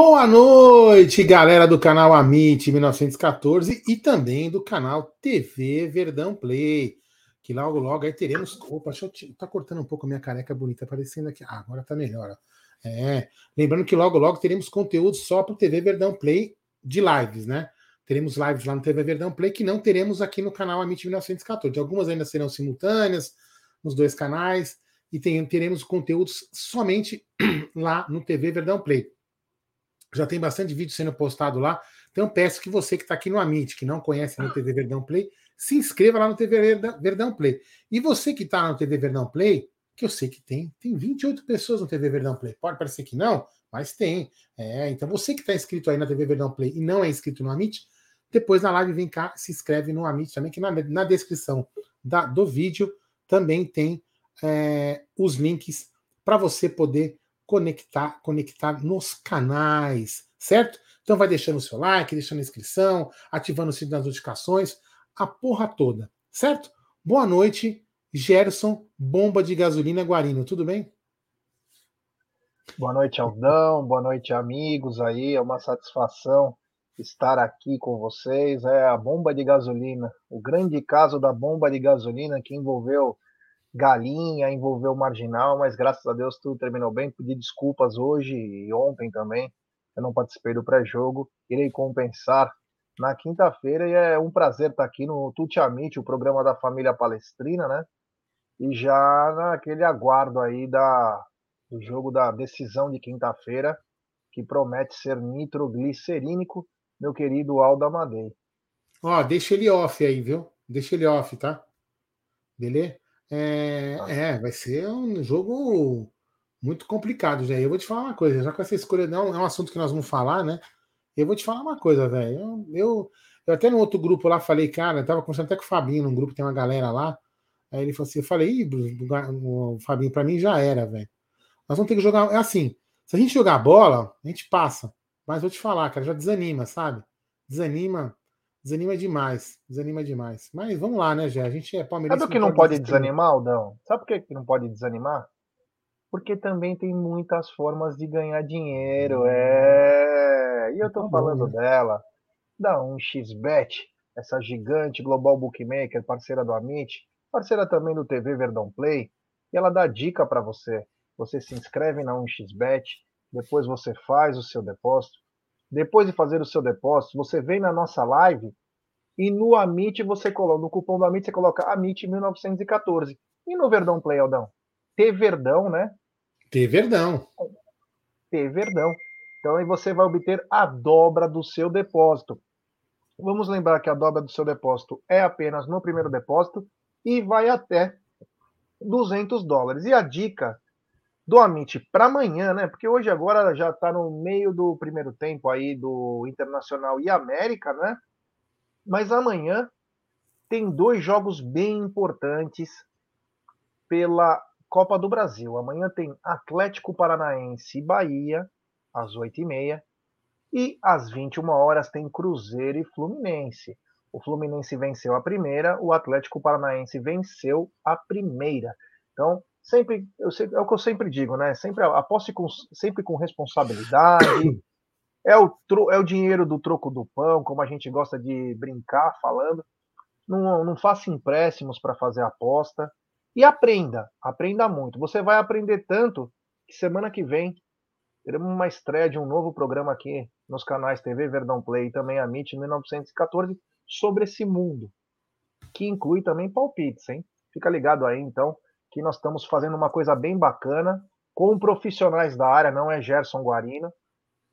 Boa noite, galera do canal Amit 1914 e também do canal TV Verdão Play. Que logo, logo aí teremos. Opa, deixa eu. Te... Tá cortando um pouco minha careca bonita aparecendo aqui. Ah, agora tá melhor. Ó. É. Lembrando que logo, logo teremos conteúdo só para o TV Verdão Play de lives, né? Teremos lives lá no TV Verdão Play que não teremos aqui no canal Amit 1914. Algumas ainda serão simultâneas nos dois canais e tem, teremos conteúdos somente lá no TV Verdão Play. Já tem bastante vídeo sendo postado lá. Então peço que você que está aqui no Amit, que não conhece no TV Verdão Play, se inscreva lá no TV Verdão Play. E você que está no TV Verdão Play, que eu sei que tem, tem 28 pessoas no TV Verdão Play. Pode parecer que não, mas tem. É, então você que está inscrito aí na TV Verdão Play e não é inscrito no Amit, depois na live vem cá, se inscreve no Amit também, que na, na descrição da, do vídeo também tem é, os links para você poder conectar, conectar nos canais, certo? Então vai deixando o seu like, deixando a inscrição, ativando o sininho das notificações, a porra toda, certo? Boa noite, Gerson, bomba de gasolina Guarino, tudo bem? Boa noite, Aldão, boa noite, amigos aí, é uma satisfação estar aqui com vocês. É a bomba de gasolina, o grande caso da bomba de gasolina que envolveu Galinha, envolveu Marginal, mas graças a Deus tudo terminou bem. Pedi desculpas hoje e ontem também. Eu não participei do pré-jogo. Irei compensar na quinta-feira e é um prazer estar aqui no Tutiamite, o programa da família palestrina, né? E já naquele aguardo aí da, do jogo da decisão de quinta-feira, que promete ser nitroglicerínico, meu querido Aldo Amadei. Ó, deixa ele off aí, viu? Deixa ele off, tá? Beleza? É, é, vai ser um jogo muito complicado, já. Eu vou te falar uma coisa, já com essa escolha não é um assunto que nós vamos falar, né? Eu vou te falar uma coisa, velho. Eu, eu, eu, até no outro grupo lá falei, cara, eu tava conversando até com o Fabinho, num grupo tem uma galera lá. Aí ele falou assim: eu falei, Ih, o Fabinho, pra mim já era, velho. Nós vamos ter que jogar. É assim, se a gente jogar bola, a gente passa. Mas vou te falar, cara, já desanima, sabe? Desanima. Desanima demais. Desanima demais. Mas vamos lá, né, Gé? A gente é palmeirense. Sabe o que não, pode desanimar, Aldão? Sabe por que não pode desanimar? Porque também tem muitas formas de ganhar dinheiro. Hum. É. E eu tô tá falando bom, né? dela, da 1xBet, essa gigante global bookmaker, parceira do Amit, parceira também do TV Verdão Play. E ela dá dica para você. Você se inscreve na 1xBet, depois você faz o seu depósito. Depois de fazer o seu depósito, você vem na nossa live e no Amit você coloca, no cupom do Amit você coloca Amit 1914. E no Verdão Play, Aldão? T Verdão, né? T Verdão. T Verdão. Então aí você vai obter a dobra do seu depósito. Vamos lembrar que a dobra do seu depósito é apenas no primeiro depósito e vai até 200 dólares. E a dica do Amit para amanhã, né? Porque hoje agora já está no meio do primeiro tempo aí do Internacional e América, né? Mas amanhã tem dois jogos bem importantes pela Copa do Brasil. Amanhã tem Atlético Paranaense e Bahia, às 8h30. E às 21 horas tem Cruzeiro e Fluminense. O Fluminense venceu a primeira, o Atlético Paranaense venceu a primeira. Então, sempre, eu é o que eu sempre digo, né? Sempre aposte com, sempre com responsabilidade. É o, é o dinheiro do troco do pão, como a gente gosta de brincar falando. Não, não faça empréstimos para fazer aposta. E aprenda, aprenda muito. Você vai aprender tanto que semana que vem teremos uma estreia de um novo programa aqui nos canais TV Verdão Play e também a MIT 1914 sobre esse mundo, que inclui também palpites, hein? Fica ligado aí, então, nós estamos fazendo uma coisa bem bacana com profissionais da área, não é Gerson Guarino,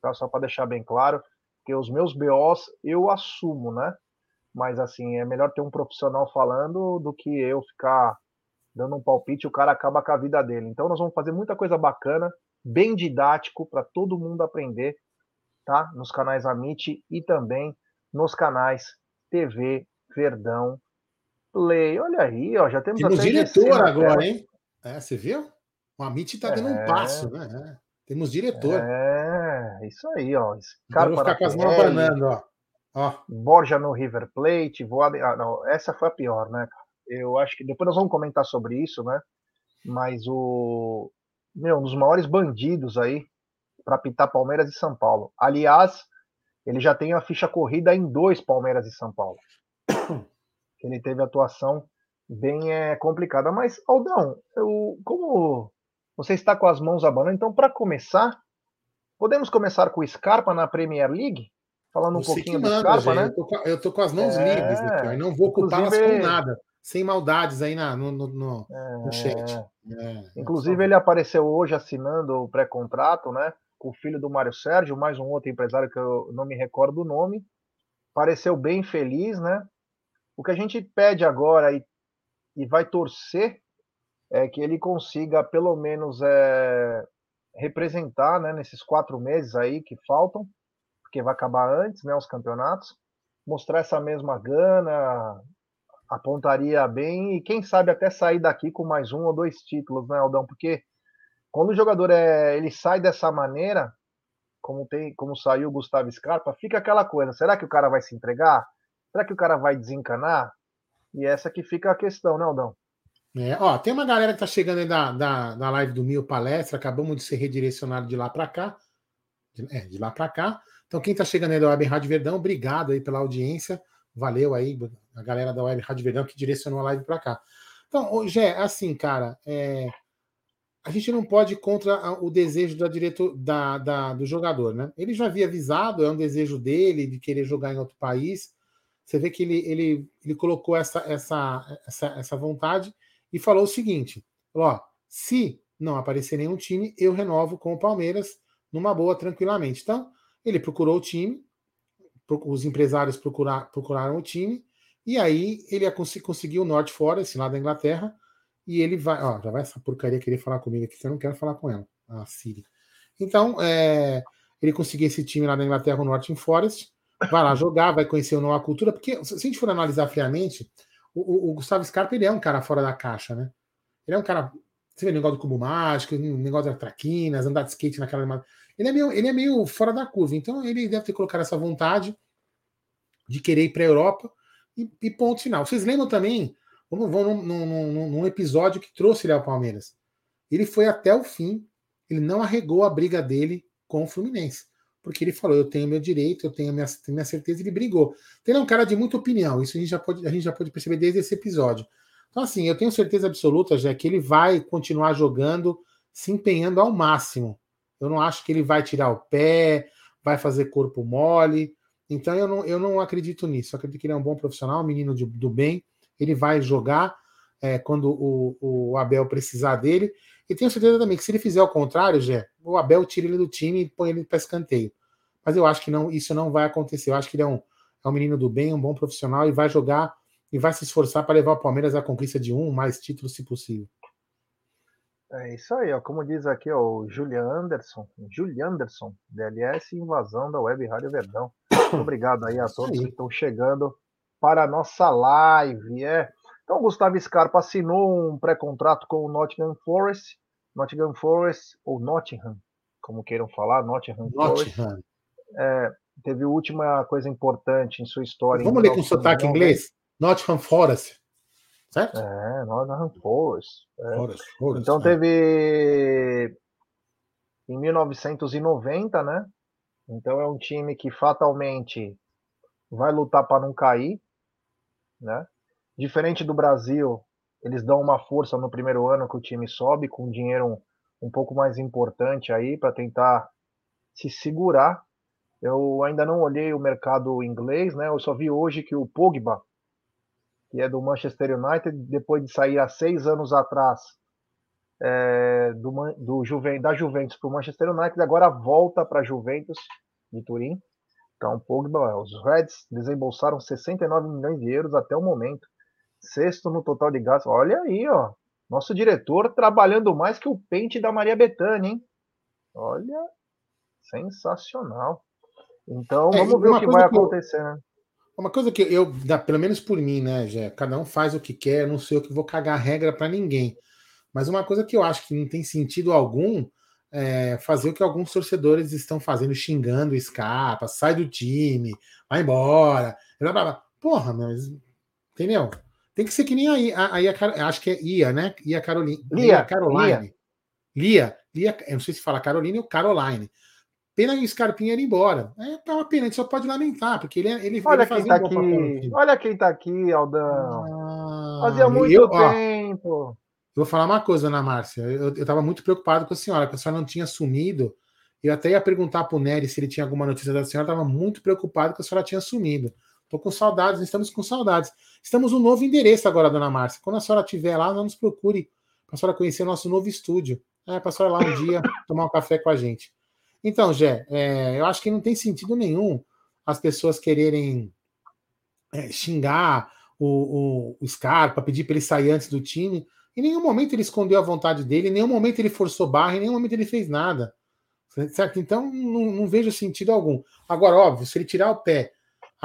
tá? Só para deixar bem claro, que os meus BOs eu assumo, né? Mas assim, é melhor ter um profissional falando do que eu ficar dando um palpite e o cara acaba com a vida dele. Então nós vamos fazer muita coisa bacana, bem didático para todo mundo aprender, tá? Nos canais Amit e também nos canais TV Verdão Play. Olha aí, ó, já temos Temos diretor agora, hein? É, você viu? O Amit está dando é... um passo, né? É. Temos diretor. É, isso aí, ó. Scarpa vou ficar com as mãos banando, ó. ó. Borja no River Plate, voada. Ah, não, essa foi a pior, né? Eu acho que depois nós vamos comentar sobre isso, né? Mas o. Meu, um dos maiores bandidos aí para pitar Palmeiras e São Paulo. Aliás, ele já tem a ficha corrida em dois Palmeiras e São Paulo. Ele teve atuação bem é, complicada. Mas, Aldão, eu, como você está com as mãos abanando, então, para começar, podemos começar com o Scarpa na Premier League? Falando um Você pouquinho manda, do Scarpa, gente. né? Eu tô, com, eu tô com as mãos É, livres aqui, ó, e não vou ocupá-las com nada. Sem maldades aí na, no, no, no- no chat. É, É, Inclusive, é, ele apareceu hoje assinando o pré-contrato, né? Com o filho do Mário Sérgio, mais um outro empresário que eu não me recordo o nome. Pareceu bem feliz, né? O que a gente pede agora e, e vai torcer é que ele consiga, pelo menos, é, representar, né? Nesses quatro meses aí que faltam, porque vai acabar antes, né? Os campeonatos. Mostrar essa mesma gana, apontaria bem e quem sabe até sair daqui com mais um ou dois títulos, né, Aldão? Porque quando o jogador é, ele sai dessa maneira, como tem, como saiu o Gustavo Scarpa, fica aquela coisa: será que o cara vai se entregar? Será que o cara vai desencanar? E essa que fica a questão, né, Aldão? É, ó, tem uma galera que tá chegando aí da, da, da live do Mil Palestra, acabamos de ser redirecionado de lá para cá. De, é, de lá para cá. Então, quem tá chegando aí da Web Rádio Verdão, obrigado aí pela audiência. Valeu aí, a galera da Web Rádio Verdão que direcionou a live para cá. Então, Gé, assim, cara, é, a gente não pode ir contra o desejo da diretor, da, da- do jogador, né? Ele já havia avisado, é um desejo dele de querer jogar em outro país. Você vê que ele, ele, ele colocou essa, essa, essa, essa vontade e falou o seguinte: ó, se não aparecer nenhum time, eu renovo com o Palmeiras numa boa, tranquilamente. Então, ele procurou o time, os empresários procurar, procuraram o time, e aí ele conseguiu o North Forest lá da Inglaterra, e ele vai. Ó, já vai essa porcaria querer falar comigo aqui, que eu não quero falar com ela, a Siri. Então, é, ele conseguiu esse time lá da Inglaterra, o North Forest, vai lá jogar, vai conhecer uma nova cultura, porque se a gente for analisar friamente, o, o- o Gustavo Scarpa ele é um cara fora da caixa, né? Ele é um cara. Você vê o negócio do cubo mágico, o negócio das traquinas, andar de skate naquela. Ele é meio, ele é meio fora da curva. Então ele deve ter colocado essa vontade de querer ir para a Europa e, e ponto final. Vocês lembram também? Vamos, vamos num, num- num- num episódio que trouxe ele ao Palmeiras. Ele foi até o fim, ele não arregou a briga dele com o Fluminense. Porque ele falou: eu tenho meu direito, eu tenho minha, minha certeza, ele brigou. Então, Ele é um cara de muita opinião, isso a gente já pode, a gente já pode perceber desde esse episódio. Então, assim, eu tenho certeza absoluta, já que ele vai continuar jogando, se empenhando ao máximo. Eu não acho que ele vai tirar o pé, vai fazer corpo mole. Então, eu não, eu não acredito nisso. Eu acredito que ele é um bom profissional, um menino de- do bem. Ele vai jogar é, quando o, o Abel precisar dele. E tenho certeza também que se ele fizer o contrário, Jé, o Abel tira ele do time e põe ele para escanteio. Mas eu acho que não, isso não vai acontecer. Eu acho que ele é um, é um menino do bem, um bom profissional e vai jogar e vai se esforçar para levar o Palmeiras à conquista de um mais títulos, se possível. É isso aí, ó. Como diz aqui ó, o Julian Anderson, Julian Anderson, DLS Invasão da Web Rádio Verdão. Muito obrigado aí a todos aí. que estão chegando para a nossa live. É. Então, o Gustavo Scarpa assinou um pré-contrato com o Nottingham Forest. Nottingham Forest, ou Nottingham, como queiram falar, Nottingham Forest. Nottingham. Teve a última coisa importante em sua história. Vamos ler com 1990. sotaque inglês? Nottingham Forest. Certo? É, Nottingham Forest. Forest, Forest. Então é. teve em 1990, né? Então é um time que fatalmente vai lutar para não cair, né? Diferente do Brasil, eles dão uma força no primeiro ano que o time sobe com dinheiro um, um pouco mais importante aí para tentar se segurar. Eu ainda não olhei o mercado inglês, né? Eu só vi hoje que o Pogba, que é do Manchester United, depois de sair há seis anos atrás é, do, do da Juventus para o Manchester United, agora volta para a Juventus de Turim. Então, Pogba, os Reds desembolsaram 69 milhões de euros até o momento, sexto no total de gastos. Olha aí, ó, nosso diretor trabalhando mais que o pente da Maria Bethânia, hein? Olha, sensacional. Então, É, vamos ver o que vai que eu- acontecer, né? Uma coisa que eu, pelo menos por mim, né, Jé? Cada um faz o que quer, não sei o que vou cagar regra para ninguém. Mas uma coisa que eu acho que não tem sentido algum é fazer o que alguns torcedores estão fazendo, xingando o Scarpa, sai do time, vai embora. blá, blá, blá. Porra, mas. Entendeu? Tem que ser que nem aí. Aí a, Car- acho que é Ia, né? Ia Caroline. Lia, Caroline. Lia. Lia. Eu não sei se fala Caroline ou Caroline. Pena que o Scarpinha ir embora. É uma pena, a gente só pode lamentar, porque ele, ele, olha ele quem tá aqui, Olha quem tá aqui, Aldão. Ah, Fazia muito eu, tempo. Ó, eu vou falar uma coisa, Ana Márcia. Eu, estava muito preocupado com a senhora, que a senhora não tinha sumido. Eu até ia perguntar para o Nery se ele tinha alguma notícia da senhora. Estava muito preocupado que a senhora tinha sumido. Estou com saudades, estamos com saudades. Estamos um novo endereço agora, dona Márcia. Quando a senhora estiver lá, nos procure para a senhora conhecer o nosso novo estúdio. É, para a senhora lá um dia tomar um café com a gente. Então, Jé, é, eu acho que não tem sentido nenhum as pessoas quererem é, xingar o, o, o Scarpa, pedir para ele sair antes do time. Em nenhum momento ele escondeu a vontade dele, em nenhum momento ele forçou barra, em nenhum momento ele fez nada. Certo? Então, não, não vejo sentido algum. Agora, óbvio, se ele tirar o pé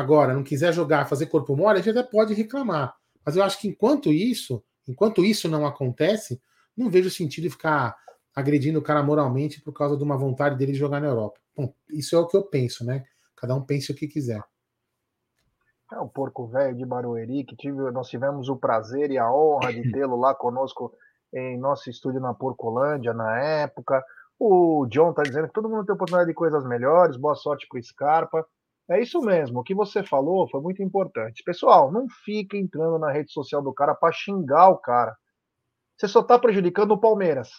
agora, não quiser jogar, fazer corpo mole, a gente até pode reclamar. Mas eu acho que enquanto isso, enquanto isso não acontece, não vejo sentido ficar agredindo o cara moralmente por causa de uma vontade dele de jogar na Europa. Bom, isso é o que eu penso, né? Cada um pensa o que quiser. É o porco velho de Barueri, que tive, nós tivemos o prazer e a honra de tê-lo lá conosco em nosso estúdio na Porcolândia na época. O John tá dizendo que todo mundo tem oportunidade de coisas melhores, boa sorte pro Scarpa. É isso mesmo, o que você falou foi muito importante. Pessoal, não fica entrando na rede social do cara para xingar o cara. Você só tá prejudicando o Palmeiras.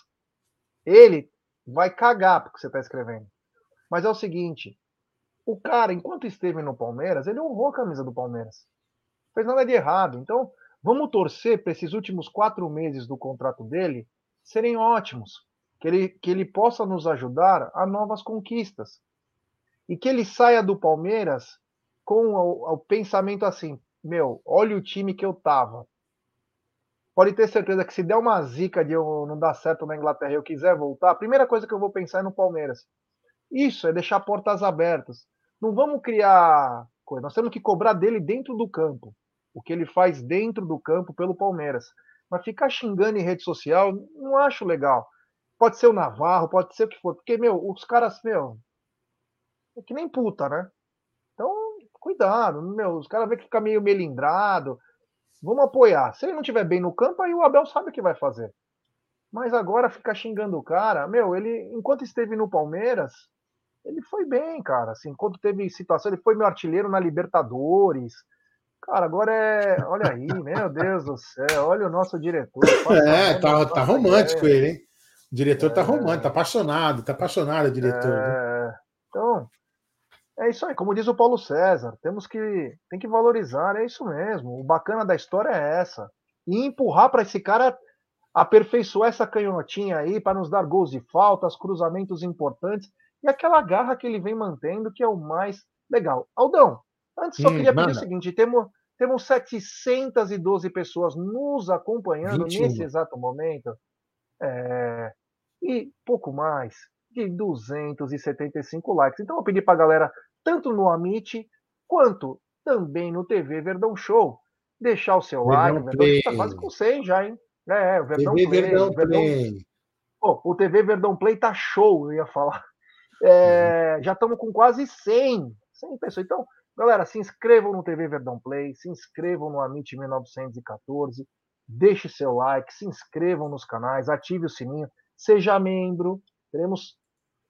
Ele vai cagar porque você está escrevendo. Mas é o seguinte: o cara, enquanto esteve no Palmeiras, ele honrou a camisa do Palmeiras. Não fez nada de errado. Então, vamos torcer para esses últimos quatro meses do contrato dele serem ótimos. Que ele, que ele possa nos ajudar a novas conquistas. E que ele saia do Palmeiras com o, o pensamento assim: meu, olha o time que eu tava pode ter certeza que se der uma zica de eu não dar certo na Inglaterra e eu quiser voltar, a primeira coisa que eu vou pensar é no Palmeiras. Isso é deixar portas abertas. Não vamos criar coisa. Nós temos que cobrar dele dentro do campo. O que ele faz dentro do campo pelo Palmeiras. Mas ficar xingando em rede social, não acho legal. Pode ser o Navarro, pode ser o que for. Porque, meu, os caras, meu. É que nem puta, né? Então, cuidado. Meu, os caras vê que fica meio melindrado Vamos apoiar. Se ele não estiver bem no campo, aí o Abel sabe o que vai fazer. Mas agora ficar xingando o cara, meu, ele, enquanto esteve no Palmeiras, ele foi bem, cara. Assim, enquanto teve situação, ele foi meu artilheiro na Libertadores. Cara, agora é. Olha aí, meu Deus do céu, olha o nosso diretor. É, tá, tá romântico ele, hein? O diretor tá é... tá romântico, tá apaixonado, tá apaixonado o diretor. É... Então, é isso aí, como diz o Paulo César, temos que tem que valorizar, é isso mesmo. O bacana da história é essa. E empurrar para esse cara aperfeiçoar essa canhotinha aí para nos dar gols de faltas, cruzamentos importantes e aquela garra que ele vem mantendo, que é o mais legal. Aldão, antes só hum, queria pedir o seguinte: temos, temos 712 pessoas nos acompanhando 21. nesse exato momento. É, e pouco mais de 275 likes. Então eu pedi para a galera, tanto no Amit quanto também no TV Verdão Show, deixar o seu Verdão like. O Verdão está quase com 100 já, hein? É, o Verdão TV Play. Verdão Verdão... Play. Oh, o TV Verdão Play tá show, eu ia falar. É, uhum. Já estamos com quase 100, 100 pessoas. Então, galera, se inscrevam no TV Verdão Play, se inscrevam no Amit 1914, deixe seu like, se inscrevam nos canais, ative o sininho, seja membro. Teremos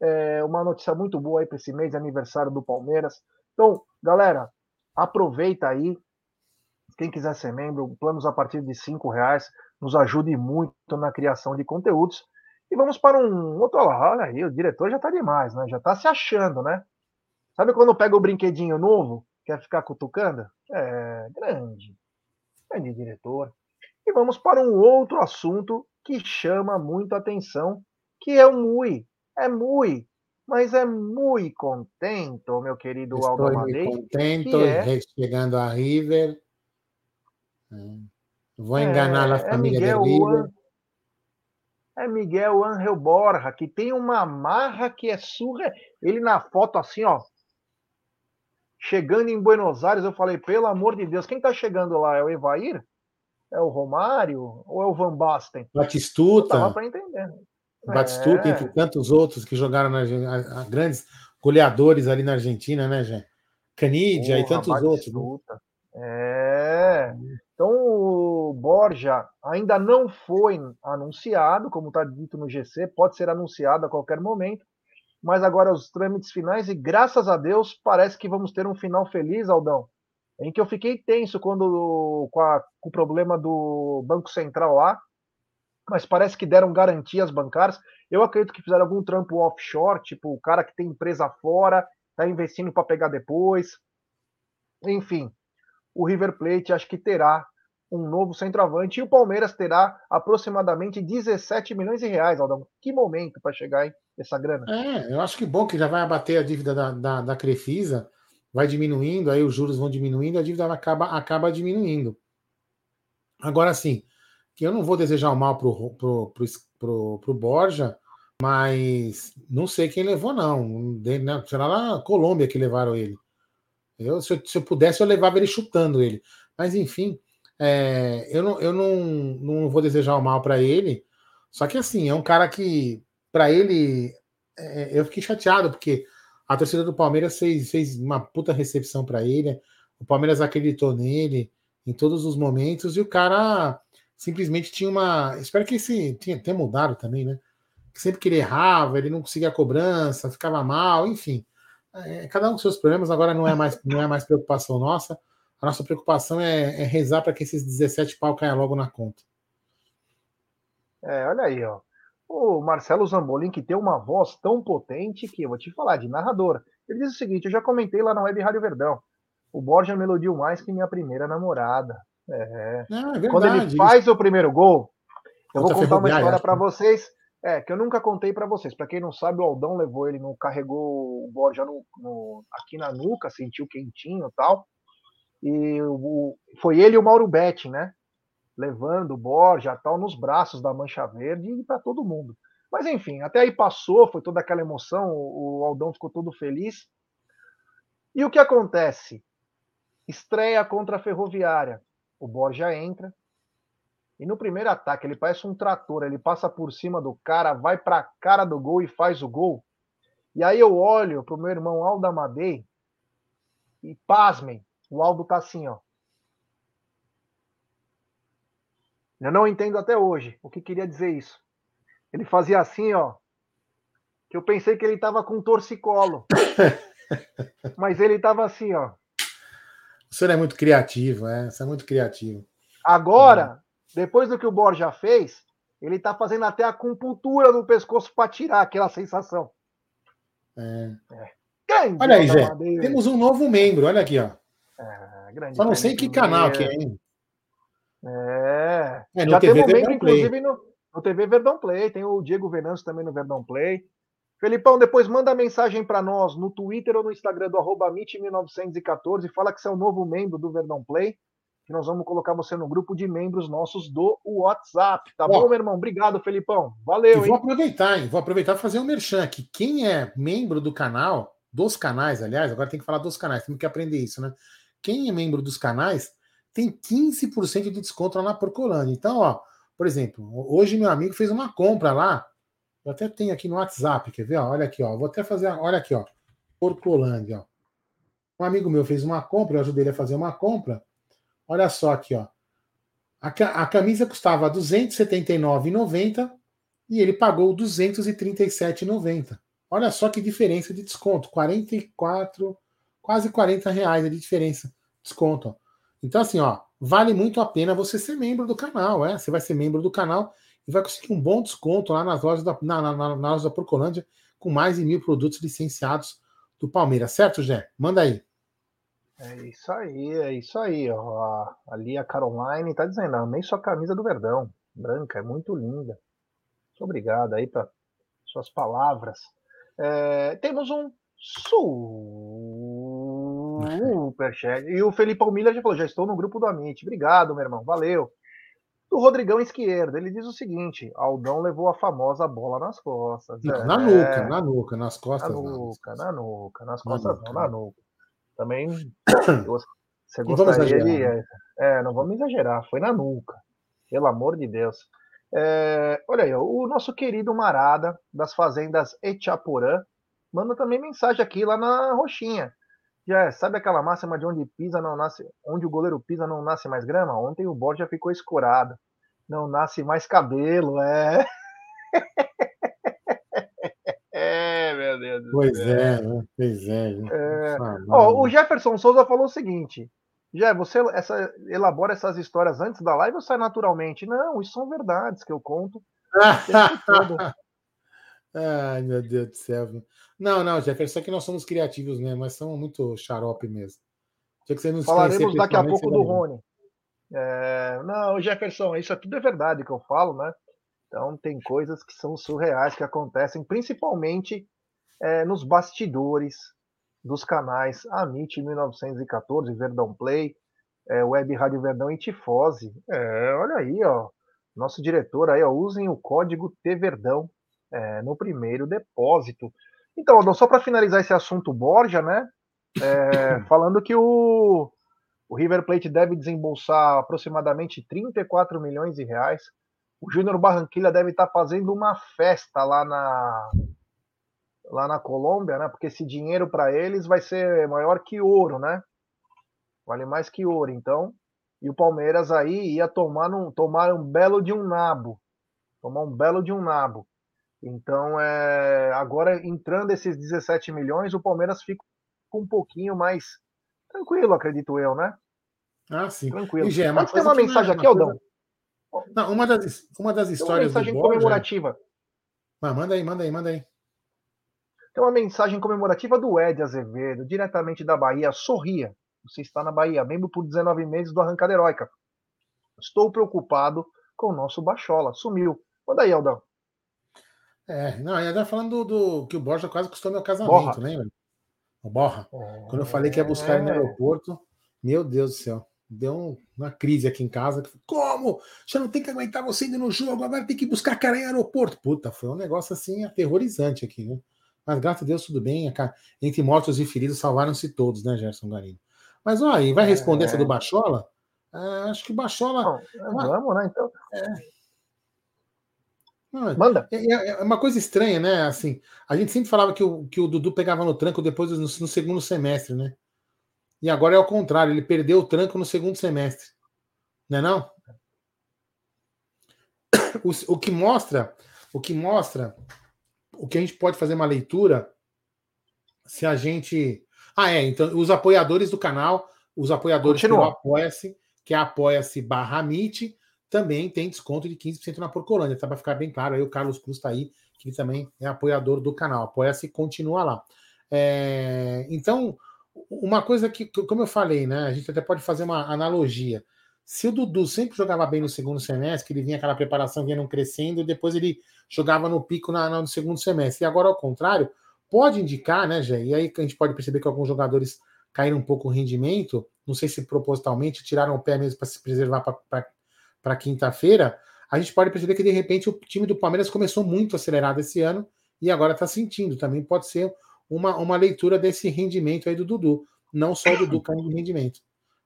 é, uma notícia muito boa aí para esse mês aniversário do Palmeiras. Então, galera, aproveita aí. Quem quiser ser membro, planos a partir de cinco reais, nos ajude muito na criação de conteúdos. E vamos para um outro. Olha aí, o diretor já está demais, né? Já está se achando, né? Sabe quando pega o brinquedinho novo, quer ficar cutucando? É, grande. Grande diretor. E vamos para um outro assunto que chama muito atenção, que é o MUI, é muito, mas é muito contento, meu querido Estou Aldo Amadei. contento, é... chegando a River. É, vou enganar é, a família é de River. É Miguel Angel Borja, que tem uma marra que é surra. Ele na foto assim, ó. Chegando em Buenos Aires, eu falei, pelo amor de Deus, quem tá chegando lá? É o Evair? É o Romário? Ou é o Van Basten? Batistuta. Não para entender. Batistuta, é. entre tantos outros que jogaram na a, a, grandes goleadores ali na Argentina, né, Jé? Canidia e tantos Batistuta. outros. Né? É. Então o Borja ainda não foi anunciado, como está dito no GC, pode ser anunciado a qualquer momento. mas agora os trâmites finais e graças a Deus parece que vamos ter um final feliz, Aldão. Em que eu fiquei tenso quando com, a, com o problema do Banco Central lá, mas parece que deram garantias bancárias. Eu acredito que fizeram algum trampo offshore, tipo o cara que tem empresa fora, está investindo para pegar depois. Enfim, o River Plate acho que terá um novo centroavante e o Palmeiras terá aproximadamente 17 milhões de reais, Aldão. Que momento para chegar hein, essa grana. É, eu acho que bom que já vai abater a dívida da, da, da Crefisa, vai diminuindo, aí os juros vão diminuindo, a dívida acaba, acaba diminuindo. Agora sim, que eu não vou desejar o mal pro, pro, pro, pro, pro Borja, mas não sei quem levou, não. Será lá na Colômbia que levaram ele. Eu, se, eu, se eu pudesse, eu levava ele chutando ele. Mas enfim, é, eu, não, eu não, não vou desejar o mal para ele. Só que assim, é um cara que, para ele, é, eu fiquei chateado, porque a torcida do Palmeiras fez, fez uma puta recepção para ele. O Palmeiras acreditou nele em todos os momentos e o cara simplesmente tinha uma. Espero que esse tinha, tenha mudado também, né? Sempre que ele errava, ele não conseguia a cobrança, ficava mal, enfim. É, cada um com seus problemas, agora não é mais, não é mais preocupação nossa. A nossa preocupação é, é rezar para que esses 17 pau caiam logo na conta. É, olha aí, ó. O Marcelo Zambolin, que tem uma voz tão potente que eu vou te falar, de narrador. Ele diz o seguinte: eu já comentei lá na Web Rádio Verdão. O Borja melodiu mais que minha primeira namorada. É. Não, é Quando ele faz o primeiro gol, eu vou contar uma história para vocês. É, que eu nunca contei para vocês. Para quem não sabe, o Aldão levou ele, no, carregou o Borja no, no, aqui na nuca, sentiu quentinho e tal. E o, foi ele e o Mauro Betti, né? Levando o Borja tal nos braços da Mancha Verde e para todo mundo. Mas enfim, até aí passou, foi toda aquela emoção, o, o Aldão ficou todo feliz. E o que acontece? Estreia contra a Ferroviária. O Borja entra. E no primeiro ataque, ele parece um trator, ele passa por cima do cara, vai para a cara do gol e faz o gol. E aí eu olho pro meu irmão Aldo Amadei e pasmem, o Aldo tá assim, ó. Eu não entendo até hoje o que queria dizer isso. Ele fazia assim, ó. Que eu pensei que ele tava com torcicolo. mas ele tava assim, ó. O senhor é muito criativo, é? Você é muito criativo. Agora, depois do que o Borja fez, ele tá fazendo até a acupuntura no pescoço para tirar aquela sensação. É. é. Olha aí, Zé. Temos um novo membro, olha aqui, ó. É, Só não sei que canal que é, hein? É. é Já TV temos membro, inclusive, no, no TV Verdão Play. Tem o Diego Venâncio também no Verdão Play. Felipão, depois manda mensagem para nós no Twitter ou no Instagram do arroba 1914 fala que você é um novo membro do Verdão Play, que nós vamos colocar você no grupo de membros nossos do WhatsApp, tá Ó, bom, meu irmão? Obrigado, Felipão. Valeu, vou hein? aproveitar, hein? Vou aproveitar e fazer um merchan aqui. Quem é membro do canal, dos canais, aliás, agora tem que falar dos canais, temos que aprender isso, né? quem é membro dos canais tem 15% de desconto lá na Porcolândia. Então, ó, por exemplo, hoje meu amigo fez uma compra lá. Eu até tenho aqui no WhatsApp, quer ver? Ó, olha aqui, ó. Vou até fazer, olha aqui, ó. Porcolândia, ó. Um amigo meu fez uma compra, eu ajudei ele a fazer uma compra. Olha só aqui, ó. A, a camisa custava R$ 279,90 e ele pagou R$ 237,90. Olha só que diferença de desconto, 44 quase 40 reais de diferença, desconto. Ó. Então, assim, ó, vale muito a pena você ser membro do canal, é? Você vai ser membro do canal e vai conseguir um bom desconto lá nas lojas da, na, na, na, na loja da Procolândia, com mais de mil produtos licenciados do Palmeiras, certo, Jé? Manda aí. É isso aí, é isso aí. Ó. Ali a Caroline tá dizendo, amei sua camisa do Verdão, branca, é muito linda. Muito obrigado aí para suas palavras. É, temos um superchat. E o Felipe Almilha já falou: já estou no grupo do Amit. Obrigado, meu irmão. Valeu. Do Rodrigão Esquerda, ele diz o seguinte: Aldão levou a famosa bola nas costas. Não, é, na nuca, na nuca, nas costas. Na nuca, na nuca, nas costas na não, na nuca. Também você gostaria de. Né? É, não vamos exagerar, foi na nuca. Pelo amor de Deus. É, olha aí, o nosso querido Marada, das fazendas Etiaporã, manda também mensagem aqui lá na roxinha. Já é, sabe aquela máxima de onde pisa não nasce, onde o goleiro pisa não nasce mais grama? Ontem o Borja ficou escorado. Não nasce mais cabelo, é. é, meu Deus do pois céu. É, né? pois é. é. O Jefferson Souza falou o seguinte: já você essa, elabora essas histórias antes da live ou sai naturalmente? Não, isso são verdades que eu conto. Ai, meu Deus do céu. Não, não, Jefferson, é que nós somos criativos mesmo, mas somos muito xarope mesmo. Tinha que você nos Falaremos daqui a pouco do Rony. É, não, Jefferson, isso é tudo é verdade que eu falo, né? Então tem coisas que são surreais que acontecem, principalmente é, nos bastidores dos canais Amit 1914, Verdão Play, é, Web Rádio Verdão e Tifose. É, olha aí, ó. Nosso diretor aí, ó, usem o código T Verdão é, no primeiro depósito. Então, só para finalizar esse assunto Borja, né? É, falando que o, o River Plate deve desembolsar aproximadamente 34 milhões de reais. O Júnior Barranquilla deve estar tá fazendo uma festa lá na lá na Colômbia, né? Porque esse dinheiro para eles vai ser maior que ouro, né? Vale mais que ouro, então. E o Palmeiras aí ia tomar um, tomar um belo de um nabo. Tomar um belo de um nabo. Então, é, agora entrando esses 17 milhões, o Palmeiras fica um pouquinho mais tranquilo, acredito eu, né? Ah, sim. Tranquilo. E, Gê, Pode ter uma mensagem aqui, Aldão? Não, uma das, uma das histórias uma mensagem comemorativa. Ah, manda aí, manda aí, manda aí. Tem uma mensagem comemorativa do Ed Azevedo, diretamente da Bahia. Sorria. Você está na Bahia, membro por 19 meses do Arrancada Heróica. Estou preocupado com o nosso Bachola. Sumiu. Manda aí, Aldão. É, não, ainda falando do, do, que o Borja quase custou meu casamento, Borra. lembra? O Borra. É... Quando eu falei que ia buscar ele no aeroporto, meu Deus do céu, deu uma crise aqui em casa. Como? Já não tem que aguentar você indo no jogo, agora tem que buscar cara em aeroporto. Puta, foi um negócio assim aterrorizante aqui, né? Mas graças a Deus tudo bem. Entre mortos e feridos salvaram-se todos, né, Gerson Garino? Mas ó, e vai responder é... essa do Bachola? É, acho que o Bachola. Não, é, vamos, né? Então. É. Não, Manda. É, é, é, uma coisa estranha, né? Assim, a gente sempre falava que o, que o Dudu pegava no tranco depois no, no segundo semestre, né? E agora é o contrário, ele perdeu o tranco no segundo semestre. Não é não? O, o que mostra, o que mostra, o que a gente pode fazer uma leitura se a gente. Ah, é, então os apoiadores do canal, os apoiadores Continua. que apoia-se, que é apoia-se barra MIT, também tem desconto de 15% na Porcolândia, tá? Para ficar bem claro, aí o Carlos Cruz está aí, que também é apoiador do canal. Apoia-se e continua lá. É, então, uma coisa que, como eu falei, né? A gente até pode fazer uma analogia. Se o Dudu sempre jogava bem no segundo semestre, que ele vinha aquela preparação, vinha não crescendo, e depois ele jogava no pico na, no segundo semestre. E agora, ao contrário, pode indicar, né, Jé? E aí a gente pode perceber que alguns jogadores caíram um pouco o rendimento, não sei se propositalmente, tiraram o pé mesmo para se preservar para para quinta-feira, a gente pode perceber que de repente o time do Palmeiras começou muito acelerado esse ano e agora está sentindo. Também pode ser uma, uma leitura desse rendimento aí do Dudu, não só o Dudu caindo de rendimento.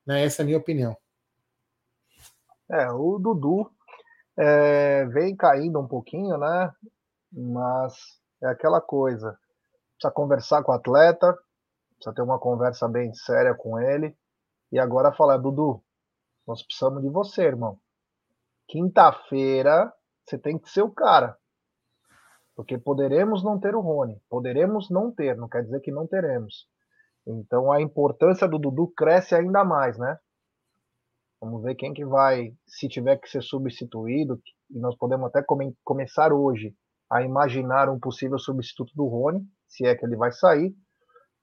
Né? Essa é a minha opinião. É, o Dudu é, vem caindo um pouquinho, né? Mas é aquela coisa. Precisa conversar com o atleta, precisa ter uma conversa bem séria com ele. E agora falar, Dudu, nós precisamos de você, irmão quinta-feira você tem que ser o cara. Porque poderemos não ter o Rony, poderemos não ter, não quer dizer que não teremos. Então a importância do Dudu cresce ainda mais, né? Vamos ver quem que vai, se tiver que ser substituído, e nós podemos até come, começar hoje a imaginar um possível substituto do Rony, se é que ele vai sair,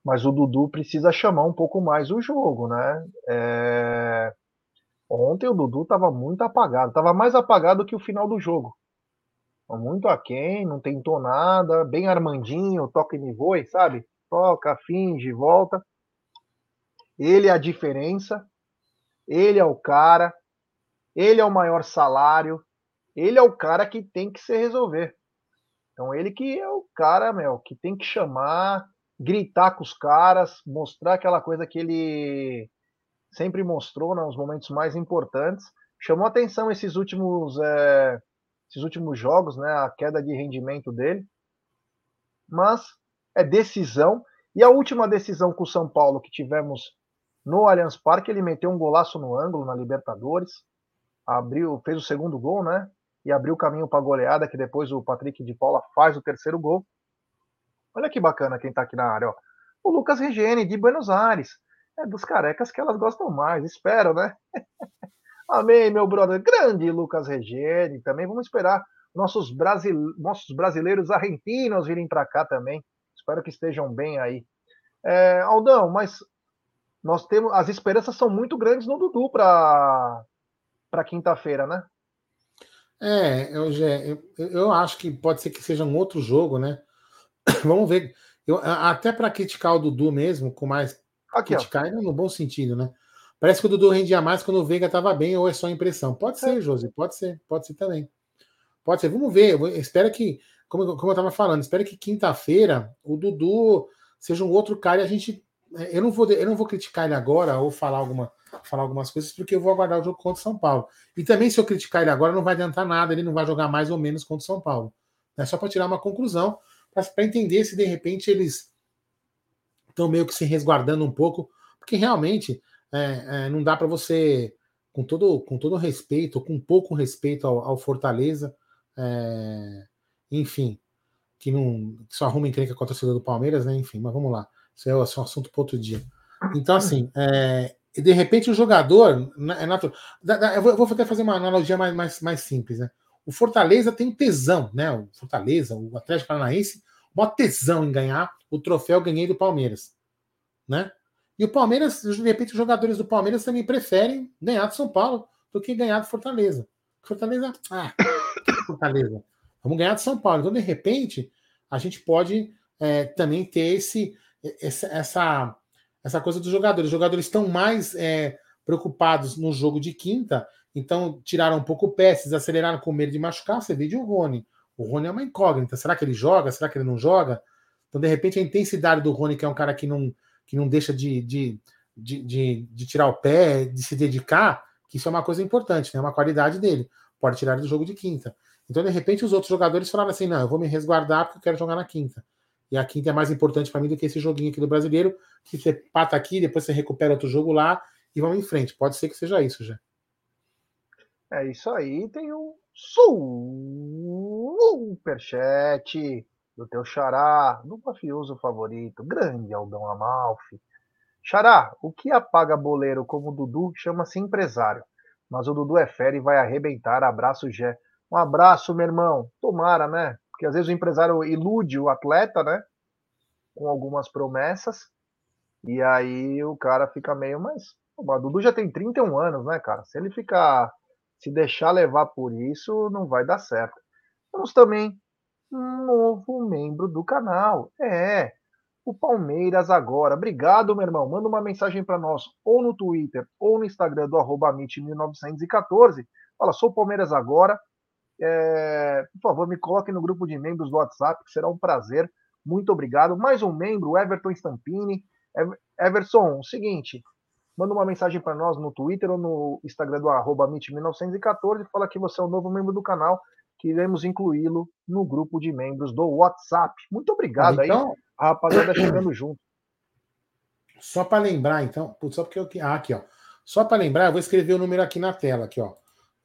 mas o Dudu precisa chamar um pouco mais o jogo, né? É... Ontem o Dudu estava muito apagado, estava mais apagado que o final do jogo. Muito aquém, não tentou nada, bem armandinho, toca e me voe, sabe? Toca, finge, volta. Ele é a diferença, ele é o cara, ele é o maior salário, ele é o cara que tem que se resolver. Então ele que é o cara, meu, que tem que chamar, gritar com os caras, mostrar aquela coisa que ele sempre mostrou nos né, momentos mais importantes. Chamou atenção esses últimos, é, esses últimos jogos, né, a queda de rendimento dele. Mas é decisão. E a última decisão com o São Paulo que tivemos no Allianz Parque, ele meteu um golaço no ângulo na Libertadores, abriu, fez o segundo gol, né? E abriu o caminho para a goleada, que depois o Patrick de Paula faz o terceiro gol. Olha que bacana quem está aqui na área, ó. O Lucas Regeni, de Buenos Aires. É dos carecas que elas gostam mais, espero, né? Amém, meu brother. Grande Lucas Regeni. Também vamos esperar nossos, nossos brasileiros argentinos virem para cá também. Espero que estejam bem aí. É, Aldão, mas nós temos. As esperanças são muito grandes no Dudu para quinta-feira, né? É, eu, eu, eu acho que pode ser que seja um outro jogo, né? Vamos ver. Eu, até para criticar o Dudu mesmo, com mais Aqui, criticar ó. no bom sentido, né? Parece que o Dudu rendia mais quando o Veiga estava bem, ou é só impressão. Pode ser, é. Josi, pode ser, pode ser também. Pode ser. Vamos ver. Eu espero que, como, como eu estava falando, espero que quinta-feira o Dudu seja um outro cara e a gente. É, eu não vou, eu não vou criticar ele agora ou falar, alguma, falar algumas coisas, porque eu vou aguardar o jogo contra o São Paulo. E também, se eu criticar ele agora, não vai adiantar nada, ele não vai jogar mais ou menos contra o São Paulo. É só para tirar uma conclusão, para entender se de repente eles estão meio que se resguardando um pouco, porque realmente é, é, não dá para você, com todo, com todo respeito, com pouco respeito ao, ao Fortaleza, é, enfim, que não que só arruma encrenca com a torcida do Palmeiras, né? Enfim, mas vamos lá. Isso é, um assunto para outro dia. Então, assim, é, de repente o jogador é natural. Eu vou até fazer uma analogia mais, mais, mais simples, né? O Fortaleza tem um tesão, né? O Fortaleza, o Atlético Paranaense, maior tesão em ganhar o troféu ganhei do Palmeiras, né? E o Palmeiras, de repente, os jogadores do Palmeiras também preferem ganhar do São Paulo do que ganhar do Fortaleza. Fortaleza, ah, Fortaleza. Vamos ganhar de São Paulo. Então, de repente, a gente pode é, também ter esse, essa, essa, coisa dos jogadores. Os jogadores estão mais é, preocupados no jogo de quinta, então tiraram um pouco o pé, se aceleraram com medo de machucar. Você vê de o Rony. O Rony é uma incógnita. Será que ele joga? Será que ele não joga? Então, de repente, a intensidade do Rony, que é um cara que não, que não deixa de, de, de, de, de tirar o pé, de se dedicar, que isso é uma coisa importante, né? É uma qualidade dele. Pode tirar do jogo de quinta. Então, de repente, os outros jogadores falaram assim: não, eu vou me resguardar porque eu quero jogar na quinta. E a quinta é mais importante para mim do que esse joguinho aqui do brasileiro, que você pata aqui, depois você recupera outro jogo lá e vamos em frente. Pode ser que seja isso já. É isso aí. Tem um superchat do teu xará, do mafioso favorito, grande Aldão Amalfi. Xará, o que apaga boleiro como Dudu chama-se empresário. Mas o Dudu é fera e vai arrebentar. Abraço, Gé. Um abraço, meu irmão. Tomara, né? Porque às vezes o empresário ilude o atleta, né? Com algumas promessas. E aí o cara fica meio, mas. O Dudu já tem 31 anos, né, cara? Se ele ficar se deixar levar por isso, não vai dar certo. Temos também um novo membro do canal. É, o Palmeiras agora. Obrigado, meu irmão. Manda uma mensagem para nós, ou no Twitter, ou no Instagram do arroba 1914 Fala, sou o Palmeiras agora. É, por favor, me coloque no grupo de membros do WhatsApp, que será um prazer. Muito obrigado. Mais um membro, Everton Stampini. Everson, o seguinte, manda uma mensagem para nós no Twitter ou no Instagram do arroba 1914 fala que você é um novo membro do canal, que iremos incluí-lo no grupo de membros do WhatsApp. Muito obrigado então, aí, a rapaziada chegando junto. Só para lembrar, então, só porque eu. Ah, aqui, ó. Só para lembrar, eu vou escrever o número aqui na tela, aqui, ó.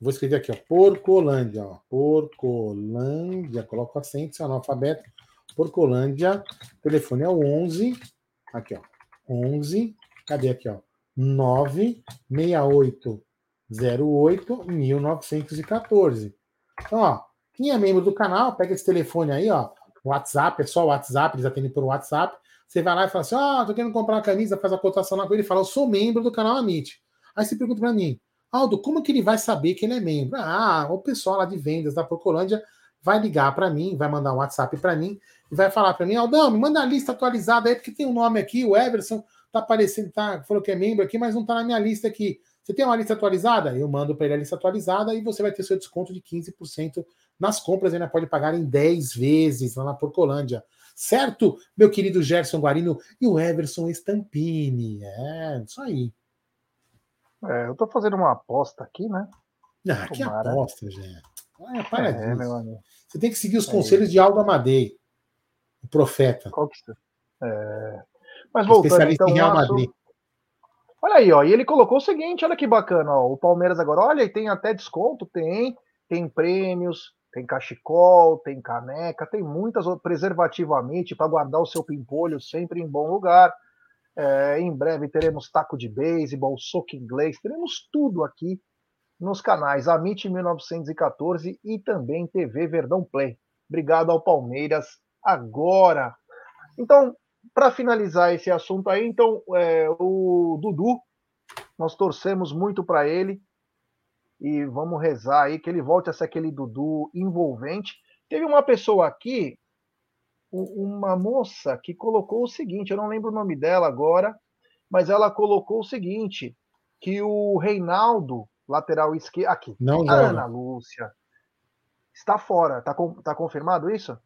Vou escrever aqui, ó. Porcolândia, ó. Porcolândia, coloco acento, seu analfabeto. Porcolândia, telefone é o 11, aqui, ó. 11, cadê aqui, ó? 96808 1914. Então, ó, quem é membro do canal, pega esse telefone aí, ó. WhatsApp, é só WhatsApp, eles atendem por WhatsApp. Você vai lá e fala assim: Ah, tô querendo comprar uma camisa, faz a cotação lá com ele. Ele fala: Eu sou membro do canal Amit. Aí você pergunta para mim: Aldo, como que ele vai saber que ele é membro? Ah, o pessoal lá de vendas da Procolândia vai ligar para mim, vai mandar um WhatsApp para mim e vai falar para mim: Aldão, me manda a lista atualizada aí, porque tem um nome aqui, o Everson tá aparecendo, tá, falou que é membro aqui, mas não tá na minha lista aqui. Você tem uma lista atualizada? Eu mando para ele a lista atualizada e você vai ter seu desconto de 15% nas compras, ainda pode pagar em 10 vezes lá na Porcolândia. Certo, meu querido Gerson Guarino e o Everson Stampini. É, isso aí. É, eu tô fazendo uma aposta aqui, né? Ah, que aposta, gente. Ah, para é, disso. Você tem que seguir os é. conselhos de Aldo Amadei, o profeta. Qual que é... Mas voltando, então, em Real Madrid. Olha aí, ó, e ele colocou o seguinte, olha que bacana, ó, o Palmeiras agora, olha, e tem até desconto, tem, tem prêmios, Tem cachecol, tem caneca, tem muitas preservativamente para guardar o seu pimpolho sempre em bom lugar. É, em breve teremos taco de beisebol, soco inglês, teremos tudo aqui nos canais Amit 1914 e também TV Verdão Play. Obrigado ao Palmeiras agora. Então, para finalizar esse assunto aí, então é, o Dudu, nós torcemos muito para ele e vamos rezar aí que ele volte a ser aquele Dudu envolvente. Teve uma pessoa aqui uma moça que colocou o seguinte, eu não lembro o nome dela agora, mas ela colocou o seguinte, que o Reinaldo, lateral esquerdo, aqui, não a Ana Lúcia, está fora. Está tá confirmado isso?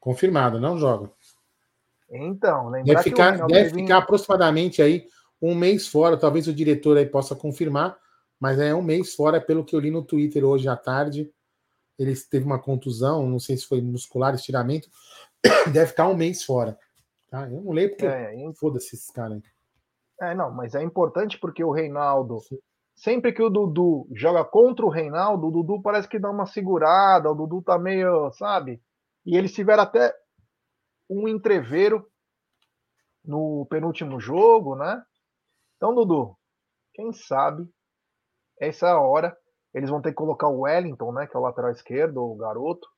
Confirmado, não joga. Então, lembrar deve ficar, que deve ficar aproximadamente aí um mês fora, talvez o diretor aí possa confirmar, mas é um mês fora, pelo que eu li no Twitter hoje à tarde. Ele teve uma contusão, não sei se foi muscular, estiramento, deve ficar um mês fora. Tá? Eu não leio porque é, é foda-se esses caras aí. É, não, mas é importante porque o Reinaldo, sempre que o Dudu joga contra o Reinaldo, o Dudu parece que dá uma segurada, o Dudu tá meio, sabe? E eles tiveram até um entreveiro no penúltimo jogo, né? Então, Dudu, quem sabe essa hora eles vão ter que colocar o Wellington, né, que é o lateral esquerdo, o garoto.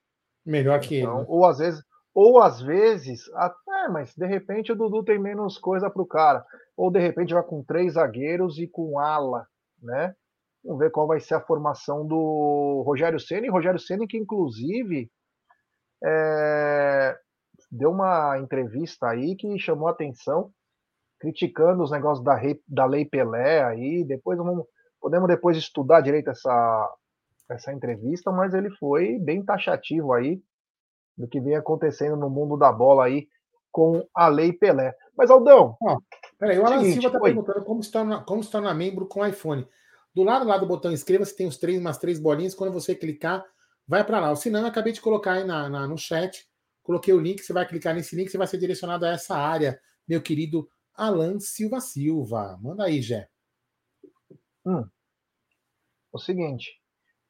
Melhor que então, ele. Né? Ou às vezes, ou às vezes, até, mas de repente o Dudu tem menos coisa para o cara. Ou de repente vai com três zagueiros e com ala, né? Vamos ver qual vai ser a formação do Rogério Ceni. Rogério Ceni que inclusive é, deu uma entrevista aí que chamou atenção, criticando os negócios da, rei, da Lei Pelé aí. Depois vamos, podemos depois estudar direito essa essa entrevista, mas ele foi bem taxativo aí do que vem acontecendo no mundo da bola aí com a Lei Pelé. Mas, Aldão. Ó, peraí, o Alan seguinte, Silva está perguntando como se, torna, como se torna membro com iPhone. Do lado lá do botão inscreva-se, tem os três, umas três bolinhas. Quando você clicar, vai para lá. Se não, eu acabei de colocar aí na, na, no chat. Coloquei o link, você vai clicar nesse link, você vai ser direcionado a essa área, meu querido Alan Silva Silva. Manda aí, Jé. Hum. O seguinte.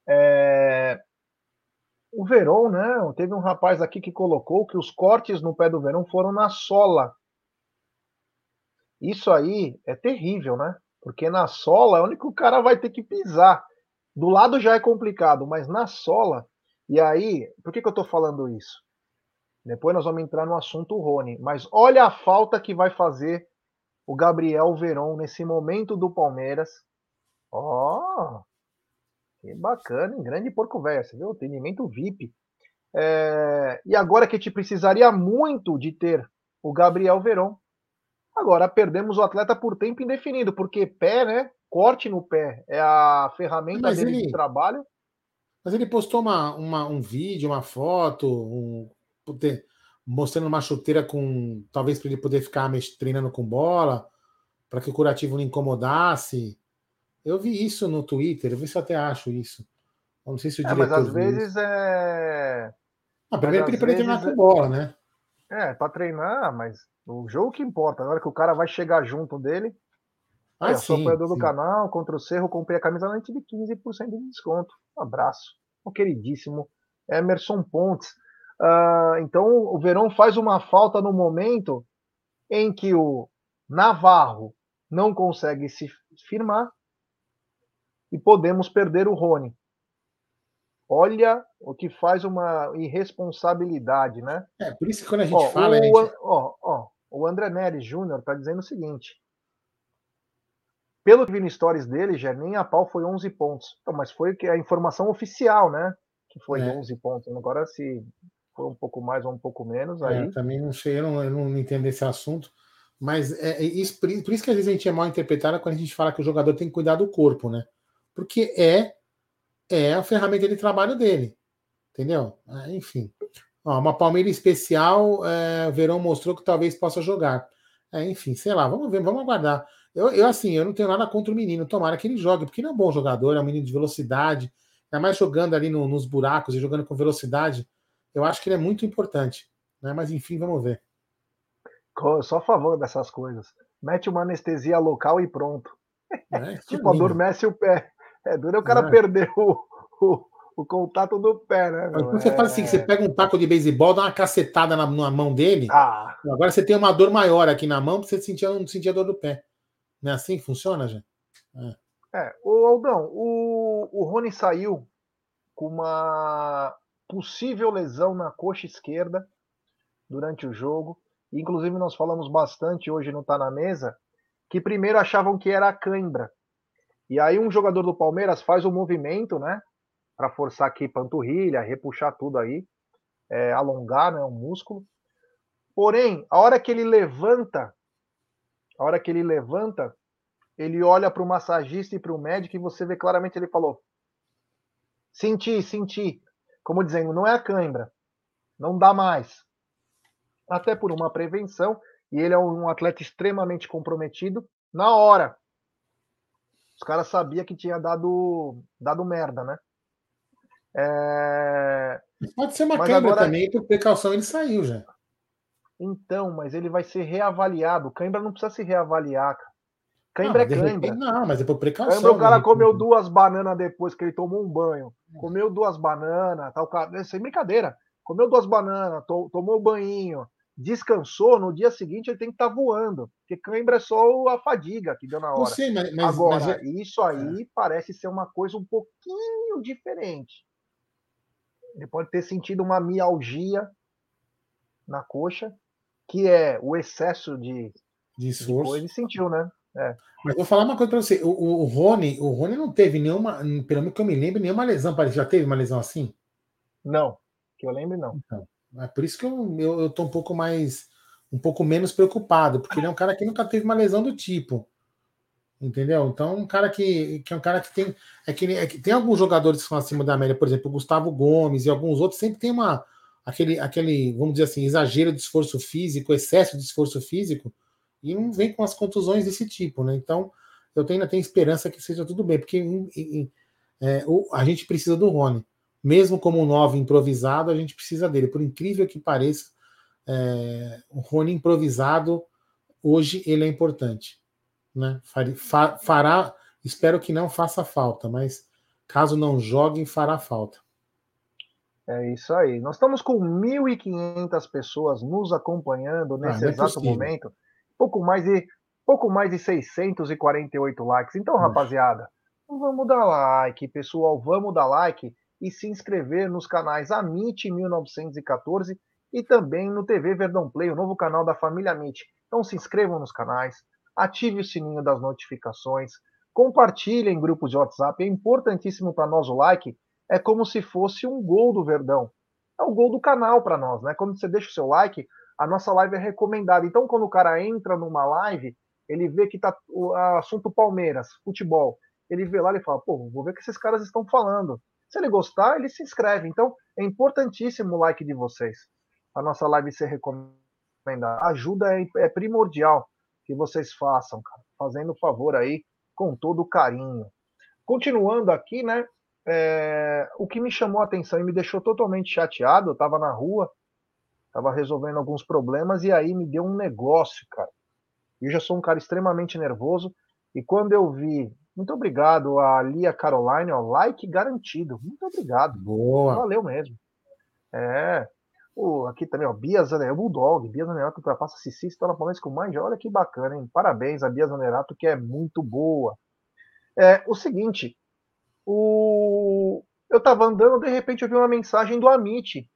É... O Verón, né? Teve um rapaz aqui que colocou que os cortes no pé do Verón foram na sola. Isso aí é terrível, né? Porque na sola é onde o cara vai ter que pisar. Do lado já é complicado, mas na sola. E aí, por que, que eu tô falando isso? Depois nós vamos entrar no assunto Rony. Mas olha a falta que vai fazer o Gabriel Verón nesse momento do Palmeiras. Ó, oh, que bacana, em grande Porco Velho, você viu? Atendimento VIP. É, e agora que a gente precisaria muito de ter o Gabriel Veron. Agora perdemos o atleta por tempo indefinido, porque pé, né? Corte no pé é a ferramenta mas dele ele, de trabalho. Mas ele postou uma, uma, um vídeo, uma foto, um, mostrando uma chuteira com. Talvez para ele poder ficar treinando com bola, para que o curativo não incomodasse. Eu vi isso no Twitter, eu vi se eu até acho isso. Eu não sei se o é, diretor. Mas às vezes isso. é. Ah, primeiro ele para treinar com bola, né? É, para treinar, mas o jogo que importa. Na hora que o cara vai chegar junto dele. Ah, eu sou apoiador do canal, contra o Cerro, comprei a camisa antes de 15% de desconto. Um abraço. O queridíssimo Emerson Pontes. Uh, então, o Verão faz uma falta no momento em que o Navarro não consegue se firmar e podemos perder o Rony. Olha o que faz uma irresponsabilidade, né? É, por isso que quando a gente ó, fala. O, gente... Ó, ó, o André Neres Júnior está dizendo o seguinte. Pelo que vi no stories dele, já nem a pau foi 11 pontos. Então, mas foi a informação oficial, né? Que foi é. 11 pontos. Agora, se foi um pouco mais ou um pouco menos, aí. É, também não sei, eu não, eu não entendo esse assunto. Mas é, é isso, por isso que às vezes a gente é mal interpretado quando a gente fala que o jogador tem que cuidar do corpo, né? porque é é a ferramenta de trabalho dele, entendeu? É, enfim, Ó, uma Palmeiras especial, é, o Verão mostrou que talvez possa jogar. É, enfim, sei lá, vamos ver, vamos aguardar. Eu, eu, assim, eu não tenho nada contra o menino, tomara que ele jogue, porque ele é um bom jogador, é um menino de velocidade, ainda mais jogando ali no, nos buracos e jogando com velocidade, eu acho que ele é muito importante. Né? Mas enfim, vamos ver. Só a favor dessas coisas. Mete uma anestesia local e pronto. É, tipo, adormece o pé. É duro é o cara é. perder o, o, o contato do pé, né? Então você faz assim: você pega um taco de beisebol, dá uma cacetada na, na mão dele. Ah. Agora você tem uma dor maior aqui na mão, porque você sentia, não sentia dor do pé. Não é assim que funciona, gente? É. é. O Aldão, o, o Rony saiu com uma possível lesão na coxa esquerda durante o jogo. Inclusive, nós falamos bastante hoje não Tá na Mesa, que primeiro achavam que era a cãibra. E aí um jogador do Palmeiras faz um movimento, né? para forçar aqui panturrilha, repuxar tudo aí, é, alongar né, o músculo. Porém, a hora que ele levanta, a hora que ele levanta, ele olha para o massagista e para o médico e você vê claramente ele falou: senti, senti, como dizendo, não é a cãibra, não dá mais. Até por uma prevenção, e ele é um atleta extremamente comprometido na hora. Os caras sabiam que tinha dado, dado merda, né? É... Pode ser uma mas câimbra agora... também, por precaução ele saiu já. Então, mas ele vai ser reavaliado. Cãibra não precisa se reavaliar. Cãibra não, é cãibra. Não, mas é por precaução. Cãibra, o cara comeu duas bananas depois que ele tomou um banho. Comeu duas bananas, tal, sem brincadeira. Comeu duas bananas, to, tomou o banho, descansou, no dia seguinte ele tem que estar tá voando. Porque cãibra é só a fadiga que deu na hora. Sei, mas, mas, Agora, mas... É isso aí é. parece ser uma coisa um pouquinho diferente. Ele pode ter sentido uma mialgia na coxa, que é o excesso de, de esforço. ele sentiu, né? É. Mas vou falar uma coisa para você. O, o, o, Rony, o Rony não teve nenhuma, pelo menos que eu me lembro, nenhuma lesão. Já teve uma lesão assim? Não, que eu lembro não. Então, é por isso que eu, eu, eu tô um pouco mais, um pouco menos preocupado, porque ele é um cara que nunca teve uma lesão do tipo. Entendeu? Então, um cara que, que é um cara que tem. É que, é que tem alguns jogadores que são acima da média, por exemplo, o Gustavo Gomes e alguns outros, sempre tem uma. Aquele, aquele, vamos dizer assim, exagero de esforço físico, excesso de esforço físico, e não vem com as contusões desse tipo, né? Então, eu tenho, ainda tenho esperança que seja tudo bem, porque em, em, é, o, a gente precisa do Rony. Mesmo como um novo improvisado, a gente precisa dele. Por incrível que pareça, é, o Rony improvisado, hoje, ele é importante né? Fará, espero que não faça falta, mas caso não jogue, fará falta. É isso aí. Nós estamos com 1.500 pessoas nos acompanhando ah, nesse ah, é exato momento. Pouco mais de pouco mais de 648 likes. Então, rapaziada, vamos dar like, pessoal, vamos dar like e se inscrever nos canais Amit 1914 e também no TV Verdão Play, o novo canal da família Amit. Então se inscrevam nos canais, ative o sininho das notificações, compartilhe em grupos de WhatsApp. É importantíssimo para nós o like. É como se fosse um gol do Verdão. É o gol do canal para nós, né? Quando você deixa o seu like, a nossa live é recomendada. Então, quando o cara entra numa live, ele vê que tá o assunto Palmeiras, futebol. Ele vê lá e fala, pô, vou ver o que esses caras estão falando. Se ele gostar, ele se inscreve. Então, é importantíssimo o like de vocês. A nossa live ser recomendada. Ajuda é, é primordial que vocês façam, cara, fazendo favor aí com todo carinho. Continuando aqui, né? É, o que me chamou a atenção e me deixou totalmente chateado, eu estava na rua, estava resolvendo alguns problemas e aí me deu um negócio, cara. Eu já sou um cara extremamente nervoso e quando eu vi, muito obrigado a Lia Caroline, ó, like garantido, muito obrigado. Boa. Valeu mesmo. É, o, aqui também, ó, Bia Zanerato, Bulldog, Bia Zanerato ultrapassa Cici, está na Palmeiras com mais. Olha que bacana, hein? Parabéns a Bia Zanerato, que é muito boa. É, o seguinte, o... eu estava andando, de repente eu vi uma mensagem do Amit.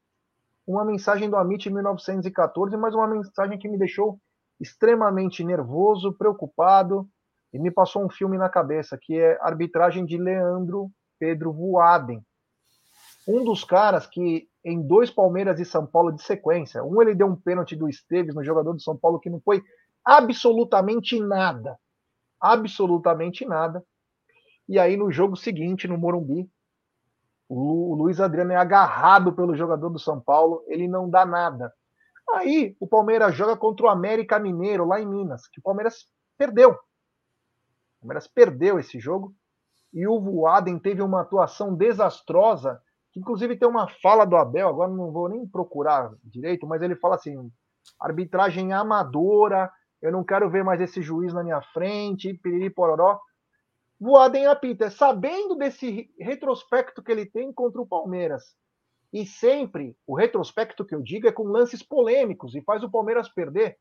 Uma mensagem do Amit em 1914, mas uma mensagem que me deixou extremamente nervoso, preocupado, e me passou um filme na cabeça, que é Arbitragem de Leandro Pedro Voaden. Um dos caras que em dois Palmeiras e São Paulo de sequência. Um ele deu um pênalti do Esteves no jogador do São Paulo que não foi absolutamente nada. Absolutamente nada. E aí no jogo seguinte, no Morumbi, o Luiz Adriano é agarrado pelo jogador do São Paulo, ele não dá nada. Aí o Palmeiras joga contra o América Mineiro lá em Minas, que o Palmeiras perdeu. O Palmeiras perdeu esse jogo e o Voaden teve uma atuação desastrosa que inclusive tem uma fala do Abel, agora não vou nem procurar direito, mas ele fala assim: arbitragem amadora, eu não quero ver mais esse juiz na minha frente, piriri pororó. Voaden apita, sabendo desse retrospecto que ele tem contra o Palmeiras. E sempre, o retrospecto que eu digo é com lances polêmicos e faz o Palmeiras perder.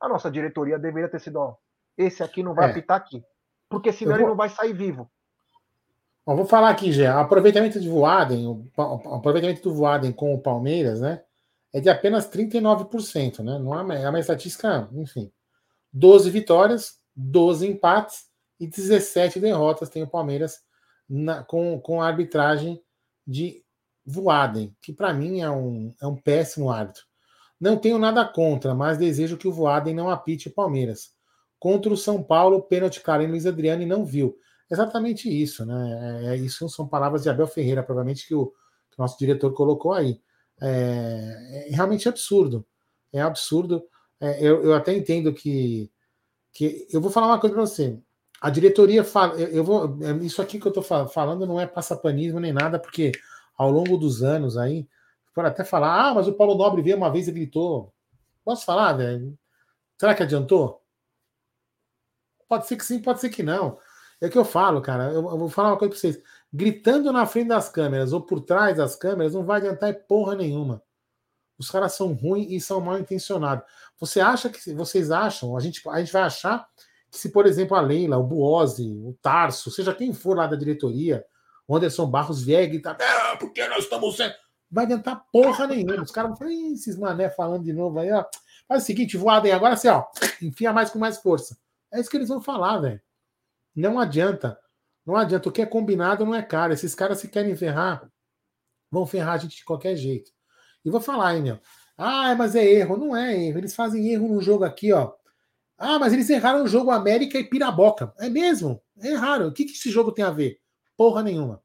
A nossa diretoria deveria ter sido, ó, esse aqui não vai é. apitar aqui. Porque senão vou... ele não vai sair vivo. Bom, vou falar aqui, já. Aproveitamento de Voaden, o aproveitamento do Voaden com o Palmeiras, né? É de apenas 39%, né? Não é, é uma estatística, enfim. 12 vitórias, 12 empates e 17 derrotas tem o Palmeiras na, com, com a arbitragem de Voaden, que para mim é um, é um péssimo árbitro. Não tenho nada contra, mas desejo que o Voaden não apite o Palmeiras. Contra o São Paulo, pênalti Karen Luiz Adriano e não viu. Exatamente isso, né? É, é, isso são palavras de Abel Ferreira, provavelmente que o, que o nosso diretor colocou aí. É, é realmente absurdo. É absurdo. É, eu, eu até entendo que, que. Eu vou falar uma coisa para você. A diretoria fala. Eu, vou. É, isso aqui que eu estou falando não é passapanismo nem nada, porque ao longo dos anos aí, por até falar, ah, mas o Paulo Nobre veio uma vez e gritou. Posso falar, velho? Será que adiantou? Pode ser que sim, pode ser que não. É o que eu falo, cara. Eu, eu vou falar uma coisa para vocês. Gritando na frente das câmeras ou por trás das câmeras não vai adiantar porra nenhuma. Os caras são ruins e são mal intencionados. Você acha que vocês acham? A gente, a gente vai achar se, por exemplo, a Leila, o Buozzi, o Tarso, seja quem for lá da diretoria, o Anderson Barros e gritar, é, porque nós estamos sendo. Vai adiantar porra nenhuma. Os caras vão falar, esses mané falando de novo aí, ó. Faz o seguinte, voadem agora assim, ó. Enfia mais com mais força. É isso que eles vão falar, velho. Não adianta. Não adianta. O que é combinado não é caro. Esses caras, se querem ferrar, vão ferrar a gente de qualquer jeito. E vou falar, hein, meu. Ah, mas é erro. Não é erro. Eles fazem erro no jogo aqui, ó. Ah, mas eles erraram o jogo América e Piraboca. É mesmo? Erraram. O que, que esse jogo tem a ver? Porra nenhuma.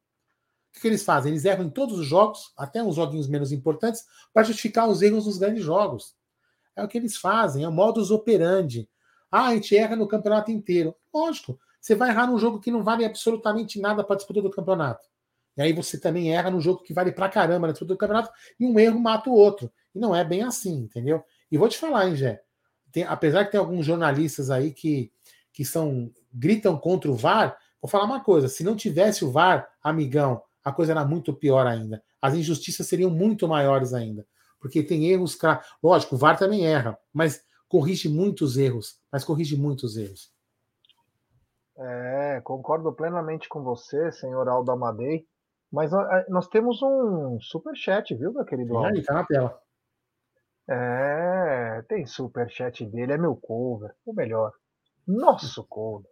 O que eles fazem? Eles erram em todos os jogos, até uns joguinhos menos importantes, para justificar os erros nos grandes jogos. É o que eles fazem, é o modus operandi. Ah, a gente erra no campeonato inteiro. Lógico, você vai errar num jogo que não vale absolutamente nada para disputa do campeonato. E aí você também erra num jogo que vale pra caramba na disputa do campeonato, e um erro mata o outro. E não é bem assim, entendeu? E vou te falar, hein, Gé? Tem, apesar que tem alguns jornalistas aí que, que são gritam contra o VAR, Vou falar uma coisa: se não tivesse o VAR, amigão, a coisa era muito pior ainda. As injustiças seriam muito maiores ainda. Porque tem erros. Lógico, o VAR também erra, mas corrige muitos erros. Mas corrige muitos erros. É, concordo plenamente com você, senhor Aldo Amadei. Mas nós temos um super chat, viu, meu querido? Aí, tá na tela. É, tem super chat dele, é meu cover, o melhor. Nosso cover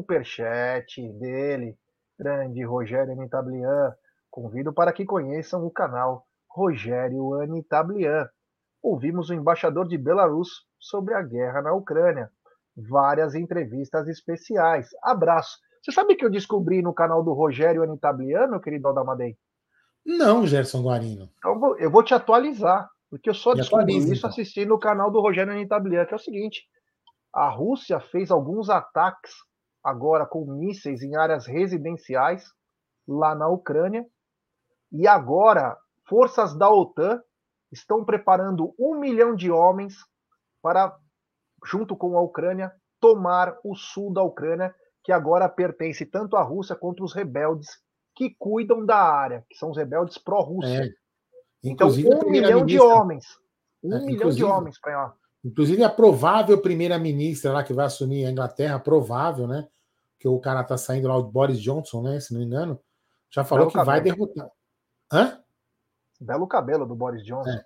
superchat dele, grande Rogério Anitablian. Convido para que conheçam o canal Rogério Anitablian. Ouvimos o embaixador de Belarus sobre a guerra na Ucrânia. Várias entrevistas especiais. Abraço. Você sabe que eu descobri no canal do Rogério Anitablian, meu querido Aldamadei? Não, Gerson Guarino. Então, eu vou te atualizar, porque eu só descobri isso então. assistindo o canal do Rogério Anitablian, que é o seguinte: a Rússia fez alguns ataques agora com mísseis em áreas residenciais lá na Ucrânia. E agora, forças da OTAN estão preparando um milhão de homens para, junto com a Ucrânia, tomar o sul da Ucrânia, que agora pertence tanto à Rússia quanto os rebeldes que cuidam da área, que são os rebeldes pró-Rússia. É. Então, um milhão de homens. Um é, milhão de homens para Inclusive, a provável primeira-ministra lá que vai assumir a Inglaterra, provável, né? Que o cara tá saindo lá, o Boris Johnson, né? Se não me engano, já falou Belo que cabelo. vai derrotar. Hã? Belo cabelo do Boris Johnson. É.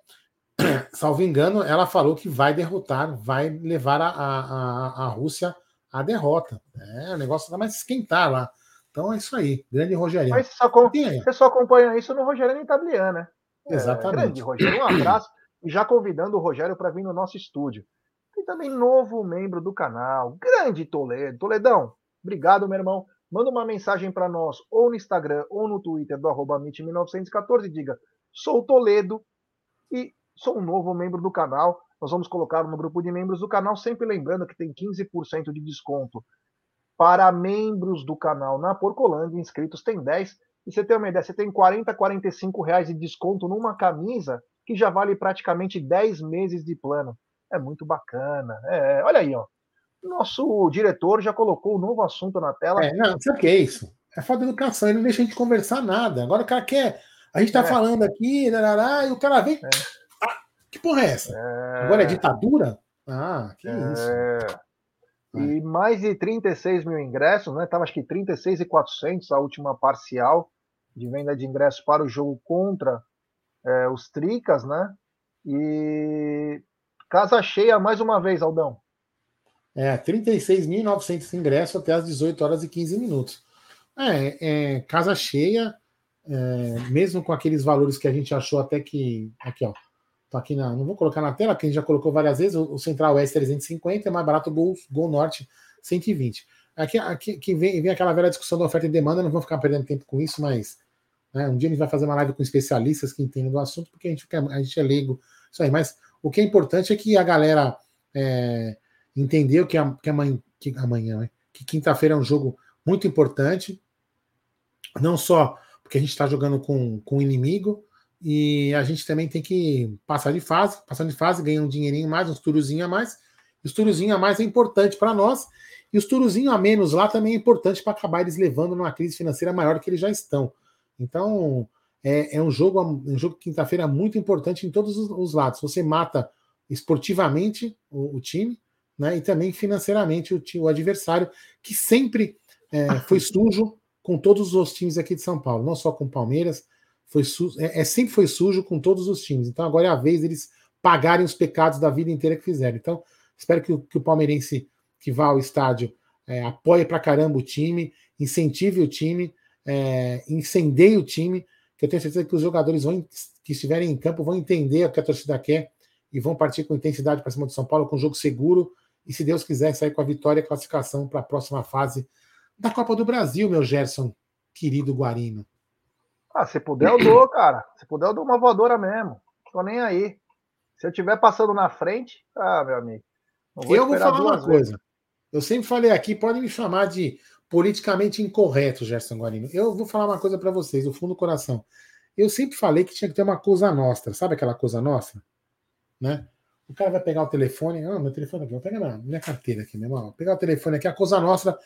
Salvo engano, ela falou que vai derrotar, vai levar a, a, a Rússia à derrota. É, o negócio vai mais esquentar lá. Então é isso aí. Grande Rogério. Mas você só, você só acompanha isso no Rogério Itabliana, né? É, Exatamente. Grande Rogério. Um abraço. E já convidando o Rogério para vir no nosso estúdio. Tem também novo membro do canal, grande Toledo. Toledão, obrigado, meu irmão. Manda uma mensagem para nós, ou no Instagram, ou no Twitter do arroba 1914 diga, sou Toledo e sou um novo membro do canal. Nós vamos colocar no grupo de membros do canal, sempre lembrando que tem 15% de desconto para membros do canal na Porcolândia, inscritos tem 10. E você tem uma ideia, você tem 40, 45 reais de desconto numa camisa que já vale praticamente 10 meses de plano. É muito bacana. É, olha aí, ó. nosso diretor já colocou um novo assunto na tela. É, não, sabe o que é isso? É falta de educação, ele não deixa a gente conversar nada. Agora o cara quer. A gente tá é. falando aqui, larará, e o cara vem. É. Ah, que porra é essa? É. Agora é ditadura? Ah, que é. isso. E mais de 36 mil ingressos, né? Tava acho que 36,400 a última parcial de venda de ingressos para o jogo contra é, os Tricas, né? E casa cheia mais uma vez, Aldão. É, 36.900 ingressos até as 18 horas e 15 minutos. É, é casa cheia, é, mesmo com aqueles valores que a gente achou até que. Aqui, ó. Tô aqui na. Não vou colocar na tela, gente já colocou várias vezes. O, o Central Oeste 350 é mais barato o Gol, Gol Norte 120. Aqui, aqui, aqui vem, vem aquela velha discussão da oferta e demanda, não vou ficar perdendo tempo com isso, mas né, um dia a gente vai fazer uma live com especialistas que entendem do assunto, porque a gente, a gente é leigo. Isso aí, mas o que é importante é que a galera é, entendeu que, a, que, amanhã, que amanhã, né, que quinta-feira é um jogo muito importante, não só porque a gente está jogando com, com inimigo, e a gente também tem que passar de fase, passando de fase, ganhar um dinheirinho mais, uns turuzinho a mais. Os turuzinho a mais é importante para nós, e os turuzinho a menos lá também é importante para acabar eles levando numa crise financeira maior que eles já estão. Então, é, é um jogo, um jogo quinta-feira muito importante em todos os, os, lados. Você mata esportivamente o, o time, né, e também financeiramente o, o adversário, que sempre é, foi sujo com todos os times aqui de São Paulo, não só com o Palmeiras, foi é, é, sempre foi sujo com todos os times. Então agora é a vez deles pagarem os pecados da vida inteira que fizeram. Então, espero que, que o palmeirense que vá ao estádio é, apoie pra caramba o time, incentive o time, é, incendeie o time, que eu tenho certeza que os jogadores vão, que estiverem em campo vão entender o que a torcida quer e vão partir com intensidade para cima do São Paulo, com um jogo seguro e, se Deus quiser, sair com a vitória e classificação para a próxima fase da Copa do Brasil, meu Gerson, querido Guarino. Ah, se puder, eu dou, cara. Se puder, eu dou uma voadora mesmo. Tô nem aí. Se eu estiver passando na frente, ah, meu amigo. Vou eu vou falar uma vezes. coisa. Eu sempre falei aqui, podem me chamar de politicamente incorreto, Gerson Guarino. Eu vou falar uma coisa para vocês, do fundo do coração. Eu sempre falei que tinha que ter uma coisa nossa, sabe aquela coisa nossa? Né? O cara vai pegar o telefone, ah, meu telefone aqui, vou pegar minha, minha carteira aqui, meu irmão. Vou pegar o telefone aqui, a coisa nossa.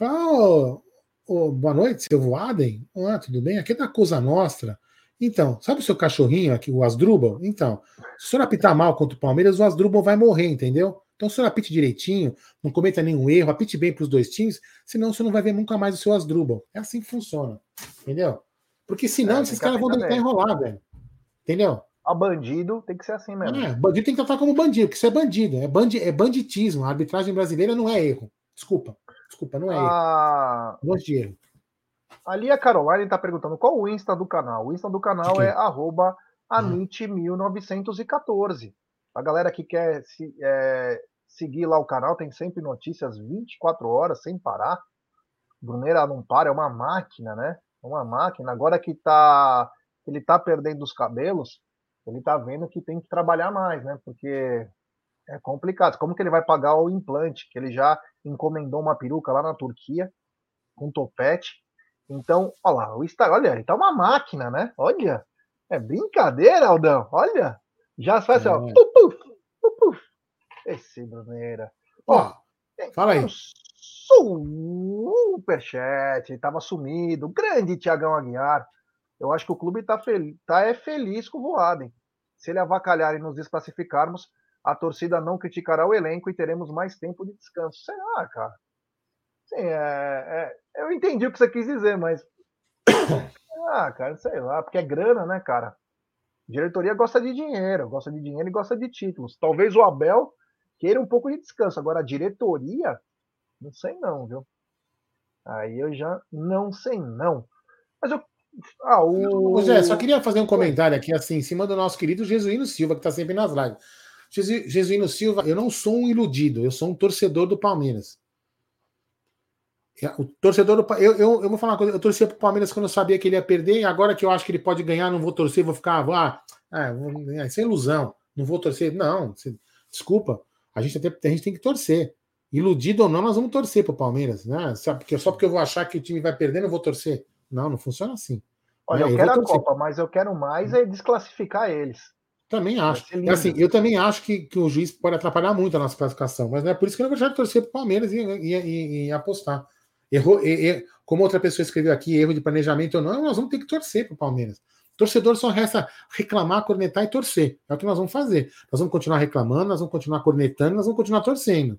oh, oh, boa noite, seu Voaden. Ah, tudo bem? Aqui é da Coisa Nostra. Então, sabe o seu cachorrinho aqui, o Asdrubal? Então, se o senhor apitar mal contra o Palmeiras, o Asdrubal vai morrer, entendeu? Então, se o senhor apite direitinho, não cometa nenhum erro, apite bem para os dois times, senão você não vai ver nunca mais o seu Asdrubal. É assim que funciona, entendeu? Porque senão é, esses caras vão tentar enrolar, velho. Entendeu? A bandido tem que ser assim mesmo. É, bandido tem que tratar como bandido, porque isso é bandido, é, bandi é banditismo. A arbitragem brasileira não é erro. Desculpa. Desculpa, não é ah, erro. de erro. Ali a Caroline está perguntando qual o Insta do canal. O Insta do canal é arroba amit1914. A galera que quer se, é, seguir lá o canal tem sempre notícias 24 horas, sem parar. Bruneira não para, é uma máquina, né? É uma máquina. Agora que tá, ele tá perdendo os cabelos, ele tá vendo que tem que trabalhar mais, né? Porque é complicado. Como que ele vai pagar o implante? Que ele já encomendou uma peruca lá na Turquia, com topete. Então, olha lá, o Instagram, olha, ele tá uma máquina, né? Olha, é brincadeira, Aldão. Olha, já faz assim, é. ó. Puf, puf, puf, Esse Bruneira. Ó, fala aí. Superchat, ele tava sumido. Grande Tiagão Aguiar. Eu acho que o clube tá, feliz, tá é feliz com o Voaden. Se ele avacalhar e nos desclassificarmos, a torcida não criticará o elenco e teremos mais tempo de descanso. Sei lá, cara. Sim, é, é, eu entendi o que você quis dizer, mas. Ah, cara, sei lá, porque é grana, né, cara? Diretoria gosta de dinheiro, gosta de dinheiro e gosta de títulos. Talvez o Abel queira um pouco de descanso. Agora, a diretoria, não sei não, viu? Aí eu já não sei não. Mas eu. Ah, o. José, só queria fazer um comentário aqui, assim, em cima do nosso querido Jesuíno Silva, que está sempre nas lives. Jesuíno Silva, eu não sou um iludido, eu sou um torcedor do Palmeiras. O torcedor do eu, eu, eu vou falar uma coisa, eu torcia para o Palmeiras quando eu sabia que ele ia perder, e agora que eu acho que ele pode ganhar, não vou torcer, vou ficar, ah, é, isso é ilusão, não vou torcer. Não, desculpa, a gente, até, a gente tem que torcer. Iludido ou não, nós vamos torcer para o Palmeiras, né? Só porque, só porque eu vou achar que o time vai perder, eu vou torcer. Não, não funciona assim. Olha, né? eu, eu quero a Copa, mas eu quero mais é desclassificar eles. Também acho. É assim, eu também acho que, que o juiz pode atrapalhar muito a nossa classificação, mas não é por isso que eu não vou deixar de torcer para o Palmeiras e, e, e, e, apostar. Errou, como outra pessoa escreveu aqui, erro de planejamento ou não, nós vamos ter que torcer para o Palmeiras. Torcedor só resta reclamar, cornetar e torcer. É o que nós vamos fazer. Nós vamos continuar reclamando, nós vamos continuar cornetando, nós vamos continuar torcendo.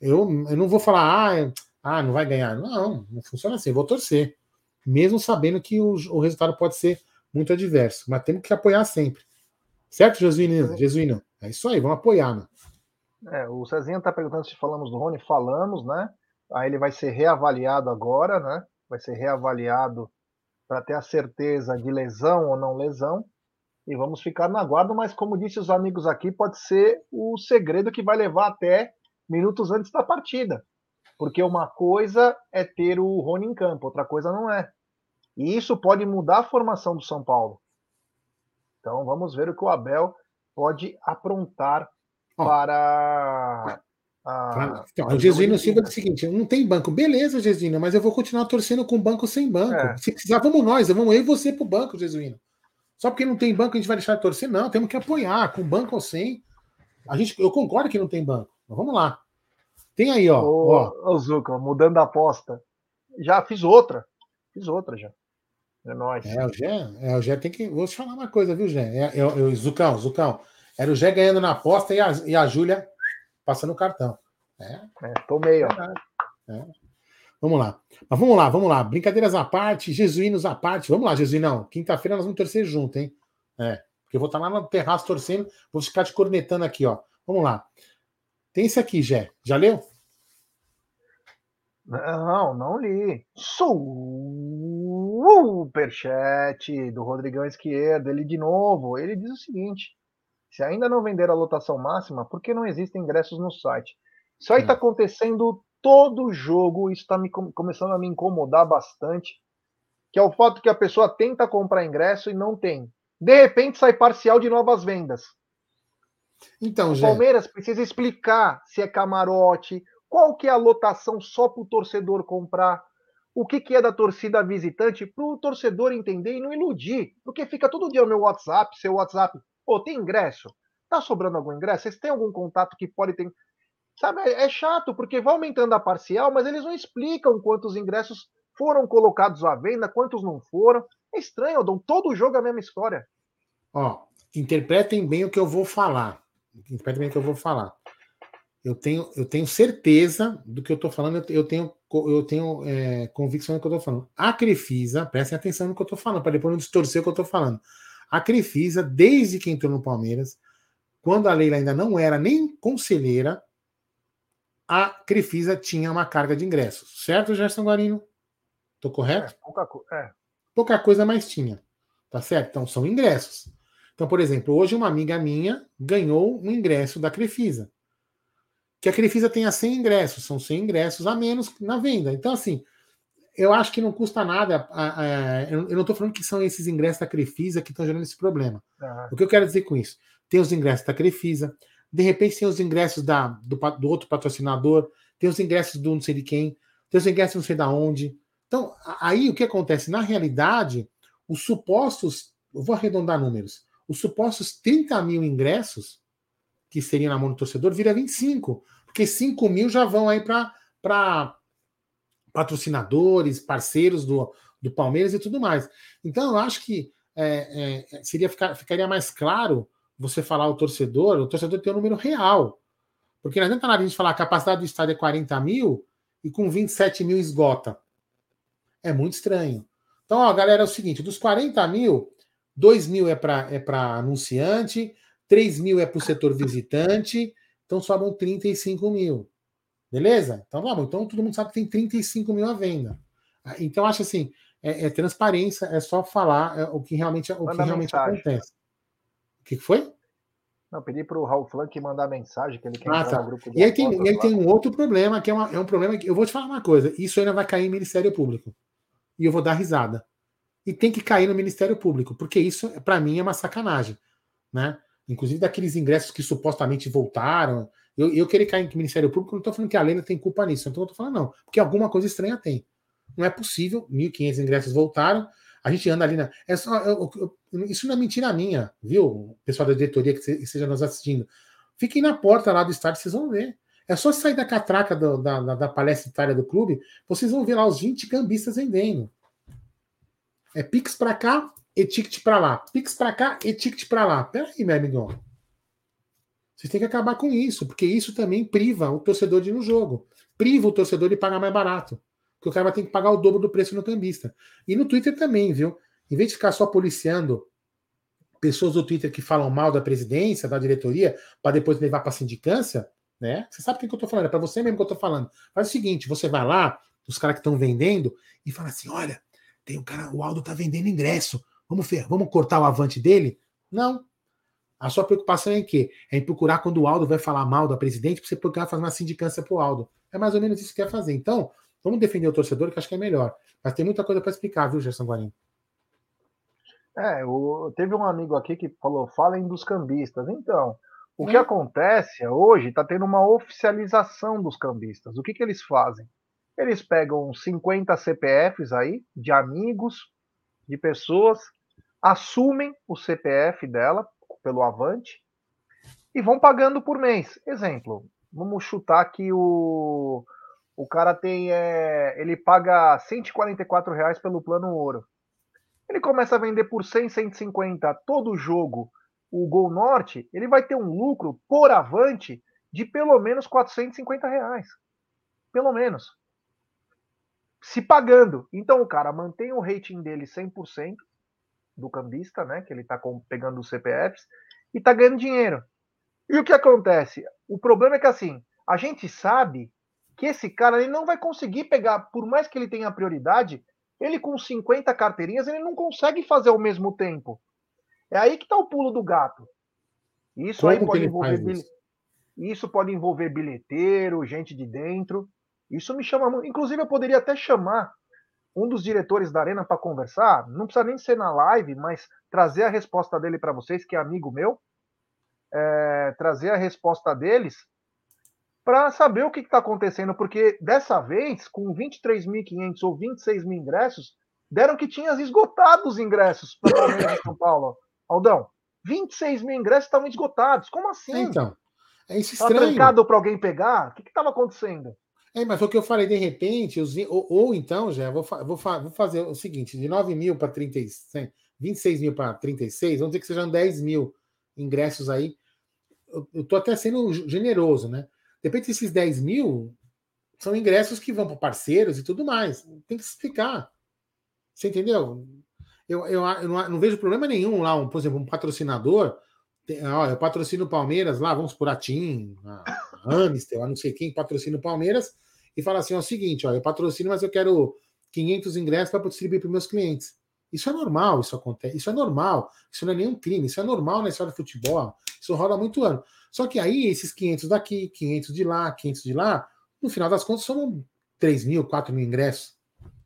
Eu, eu não vou falar, ah, é, ah, não vai ganhar. Não, não funciona assim. Eu vou torcer. Mesmo sabendo que o, o resultado pode ser muito adverso. Mas temos que apoiar sempre. Certo, Jesuíno? Jesuíno? É isso aí, vamos apoiar, mano. É, o Cezinha está perguntando se falamos do Rony. Falamos, né? Aí ele vai ser reavaliado agora, né? Vai ser reavaliado para ter a certeza de lesão ou não lesão. E vamos ficar na guarda, mas como disse os amigos aqui, pode ser o segredo que vai levar até minutos antes da partida. Porque uma coisa é ter o Rony em campo, outra coisa não é. E isso pode mudar a formação do São Paulo. Então vamos ver o que o Abel pode aprontar oh. para. A, então, o Jesuíno Silva diz o seguinte: não tem banco. Beleza, Jesuíno, mas eu vou continuar torcendo com banco sem banco. É. Se precisar, vamos nós, vamos eu e você pro banco, Jesuíno. Só porque não tem banco a gente vai deixar de torcer? Não, temos que apoiar, com banco ou sem. A gente, eu concordo que não tem banco, mas vamos lá. Tem aí, ó. Ô, ó. ô Zuca, mudando a aposta. Já fiz outra. Fiz outra já. É nóis. É, o Gé, é, o Gé tem que. Vou te falar uma coisa, viu, Gé? É, é, é, Zucão, Zucão. Era o Gé ganhando na aposta e a, e a Júlia passando o cartão. É. é tomei, ó. É. Vamos lá. Mas vamos lá, vamos lá. Brincadeiras à parte, jesuínos à parte. Vamos lá, Jesuinão. Quinta-feira nós vamos torcer junto, hein? É. Porque eu vou estar lá no terraço torcendo, vou ficar te cornetando aqui, ó. Vamos lá. Tem esse aqui, Gé. Já leu? Não, não li. Superchat do Rodrigão Esquerdo. Ele de novo, ele diz o seguinte: se ainda não vender a lotação máxima, por que não existem ingressos no site? Isso aí está hum. acontecendo todo jogo, isso está me, começando a me incomodar bastante, que é o fato que a pessoa tenta comprar ingresso e não tem. De repente sai parcial de novas vendas. Então, o Palmeiras precisa explicar se é camarote, qual que é a lotação só para o torcedor comprar, o que, que é da torcida visitante, para o torcedor entender e não iludir. Porque fica todo dia no meu WhatsApp, seu WhatsApp, pô, tem ingresso? Tá sobrando algum ingresso? Vocês têm algum contato que pode ter. Sabe, é, é chato, porque vai aumentando a parcial, mas eles não explicam quantos ingressos foram colocados à venda, quantos não foram. É estranho, Dom. Todo jogo é a mesma história. Ó, interpretem bem o que eu vou falar. Interpretem bem o que eu vou falar eu tenho, eu tenho certeza do que eu estou falando, eu tenho, eu tenho é, convicção do que eu estou falando. A Crefisa, prestem atenção no que eu estou falando, para depois não distorcer o que eu estou falando. A Crefisa, desde que entrou no Palmeiras, quando a Leila ainda não era nem conselheira, a Crefisa tinha uma carga de ingressos. Certo, Gerson Guarino? Estou correto? É, pouca, é. pouca coisa mais tinha. Tá certo? Então, são ingressos. Então, por exemplo, hoje uma amiga minha ganhou um ingresso da Crefisa que a Crefisa tenha 100 ingressos, são 100 ingressos a menos na venda. Então, assim, eu acho que não custa nada. A, a, eu não estou falando que são esses ingressos da Crefisa que estão gerando esse problema. O que eu quero dizer com isso? Tem os ingressos da Crefisa, de repente tem os ingressos da, do, do outro patrocinador, tem os ingressos do não sei de quem, tem os ingressos não sei da onde. Então, aí o que acontece? Na realidade, os supostos, eu vou arredondar números, os supostos 30 mil ingressos que seria na mão do torcedor, vira 25, porque 5 mil já vão aí para patrocinadores, parceiros do, do Palmeiras e tudo mais. Então, eu acho que é, é, seria ficar, ficaria mais claro você falar ao torcedor, o torcedor tem um número real. Porque não adianta nada a gente falar a capacidade do estádio é 40 mil e com 27 mil esgota. É muito estranho. Então, ó, galera, é o seguinte: dos 40 mil, 2 mil é para é anunciante, 3 mil é para o setor visitante, então sobram 35 mil. Beleza? Então vamos. Então todo mundo sabe que tem 35 mil à venda. Ah, então acho assim, é, é transparência, é só falar é, o que realmente, o que realmente acontece. O que foi? Não, pedi para o Raul Flank mandar mensagem que ele quer ah, tá. no grupo E aí tem, e aí tem um outro problema, que é, uma, é um problema que eu vou te falar uma coisa: isso ainda vai cair em Ministério Público. E eu vou dar risada. E tem que cair no Ministério Público, porque isso, para mim, é uma sacanagem. Né? Inclusive daqueles ingressos que supostamente voltaram. Eu, eu querer cair no Ministério Público, não estou falando que a Lena tem culpa nisso, então eu estou falando não, porque alguma coisa estranha tem. Não é possível, 1.500 ingressos voltaram, a gente anda ali na. É só, eu, eu, isso não é mentira minha, viu? Pessoal da diretoria que esteja nos assistindo. Fiquem na porta lá do estádio, vocês vão ver. É só sair da catraca do, da, da, da palestra itália do clube, vocês vão ver lá os 20 cambistas vendendo. É Pix para cá e ticket para lá. Pix para cá e ticket para lá. Peraí, meu amigão. Vocês têm que acabar com isso, porque isso também priva o torcedor de ir no jogo. Priva o torcedor de pagar mais barato. Porque o cara vai ter que pagar o dobro do preço no cambista. E no Twitter também, viu? Em vez de ficar só policiando pessoas do Twitter que falam mal da presidência, da diretoria, para depois levar para sindicância, né? Você sabe o que eu estou falando? É para você mesmo que eu estou falando. Faz o seguinte: você vai lá, os caras que estão vendendo, e fala assim: olha, tem um cara, o Aldo está vendendo ingresso. Vamos ver, vamos cortar o avante dele? Não. A sua preocupação é em quê? É em procurar quando o Aldo vai falar mal da presidente, para você procurar fazer uma sindicância para o Aldo. É mais ou menos isso que quer fazer. Então, vamos defender o torcedor, que acho que é melhor. Mas tem muita coisa para explicar, viu, Gerson Guarim? É, o, teve um amigo aqui que falou: falem dos cambistas. Então, o que hum. acontece hoje está tendo uma oficialização dos cambistas. O que, que eles fazem? Eles pegam 50 CPFs aí, de amigos, de pessoas, assumem o CPF dela pelo Avante e vão pagando por mês. Exemplo, vamos chutar que o, o cara tem. É, ele paga 144 reais pelo plano ouro. Ele começa a vender por 100, 150 todo jogo o Gol Norte, ele vai ter um lucro por avante de pelo menos 450 reais. Pelo menos. Se pagando. Então o cara mantém o rating dele 100% do cambista, né? Que ele está pegando os CPFs e está ganhando dinheiro. E o que acontece? O problema é que assim, a gente sabe que esse cara ele não vai conseguir pegar, por mais que ele tenha prioridade, ele com 50 carteirinhas, ele não consegue fazer ao mesmo tempo. É aí que está o pulo do gato. Isso Como aí pode envolver isso? isso pode envolver bilheteiro, gente de dentro. Isso me chama. Inclusive, eu poderia até chamar um dos diretores da Arena para conversar. Não precisa nem ser na live, mas trazer a resposta dele para vocês, que é amigo meu. É, trazer a resposta deles para saber o que está acontecendo, porque dessa vez, com 23.500 ou 26 mil ingressos, deram que tinha esgotado os ingressos para o Palmeiras de São Paulo. Aldão, 26 mil ingressos estavam esgotados. Como assim? Então, é isso estranho. Tá trancado para alguém pegar? O que estava acontecendo? É, mas o que eu falei, de repente, os, ou, ou, então, já vou, vou, vou, fazer o seguinte: de 9 mil para 36, 26 mil para 36, vamos dizer que sejam 10 mil ingressos aí. Eu estou até sendo generoso, né? De repente, esses 10 mil são ingressos que vão para parceiros e tudo mais. Tem que explicar. Você entendeu? Eu, eu, eu não, não, vejo problema nenhum lá, um, por exemplo, um patrocinador. Tem, ó, eu patrocino o Palmeiras lá, vamos por a TIM, a Amistel, a não sei quem patrocina o Palmeiras, e fala assim: ó, é o seguinte, ó, eu patrocino, mas eu quero 500 ingressos para distribuir para meus clientes. Isso é normal, isso acontece, isso é normal, isso não é nenhum crime, isso é normal na história do futebol, isso rola há muito ano. Só que aí, esses 500 daqui, 500 de lá, 500 de lá, no final das contas, são 3 mil, 4 mil ingressos.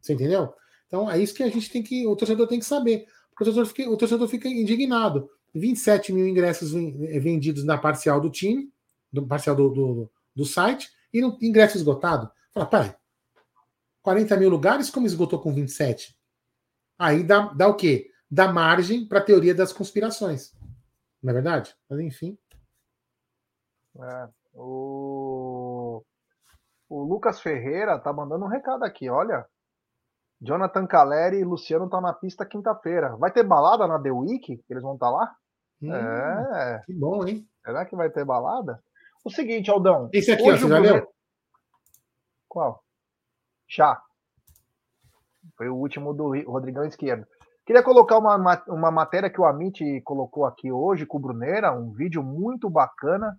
Você entendeu? Então é isso que a gente tem que, o torcedor tem que saber. O torcedor fica, o torcedor fica indignado. 27 mil ingressos eh, vendidos na parcial do time, no parcial do, do, do site, e no ingresso esgotado. Fala, peraí, 40 mil lugares, como esgotou com 27? Aí dá, dá o quê? Dá margem para a teoria das conspirações. Não é verdade? Mas enfim. É, o... o Lucas Ferreira tá mandando um recado aqui, olha. Jonathan Caleri e Luciano estão tá na pista quinta-feira. Vai ter balada na The Week? Eles vão estar tá lá? Hum, é. Que bom, hein? Será que vai ter balada? O seguinte, Aldão. Esse aqui, ó, você já leu? Qual? Chá. Foi o último do Rodrigão Esquerdo. Queria colocar uma, uma matéria que o Amit colocou aqui hoje com o Bruneira, um vídeo muito bacana,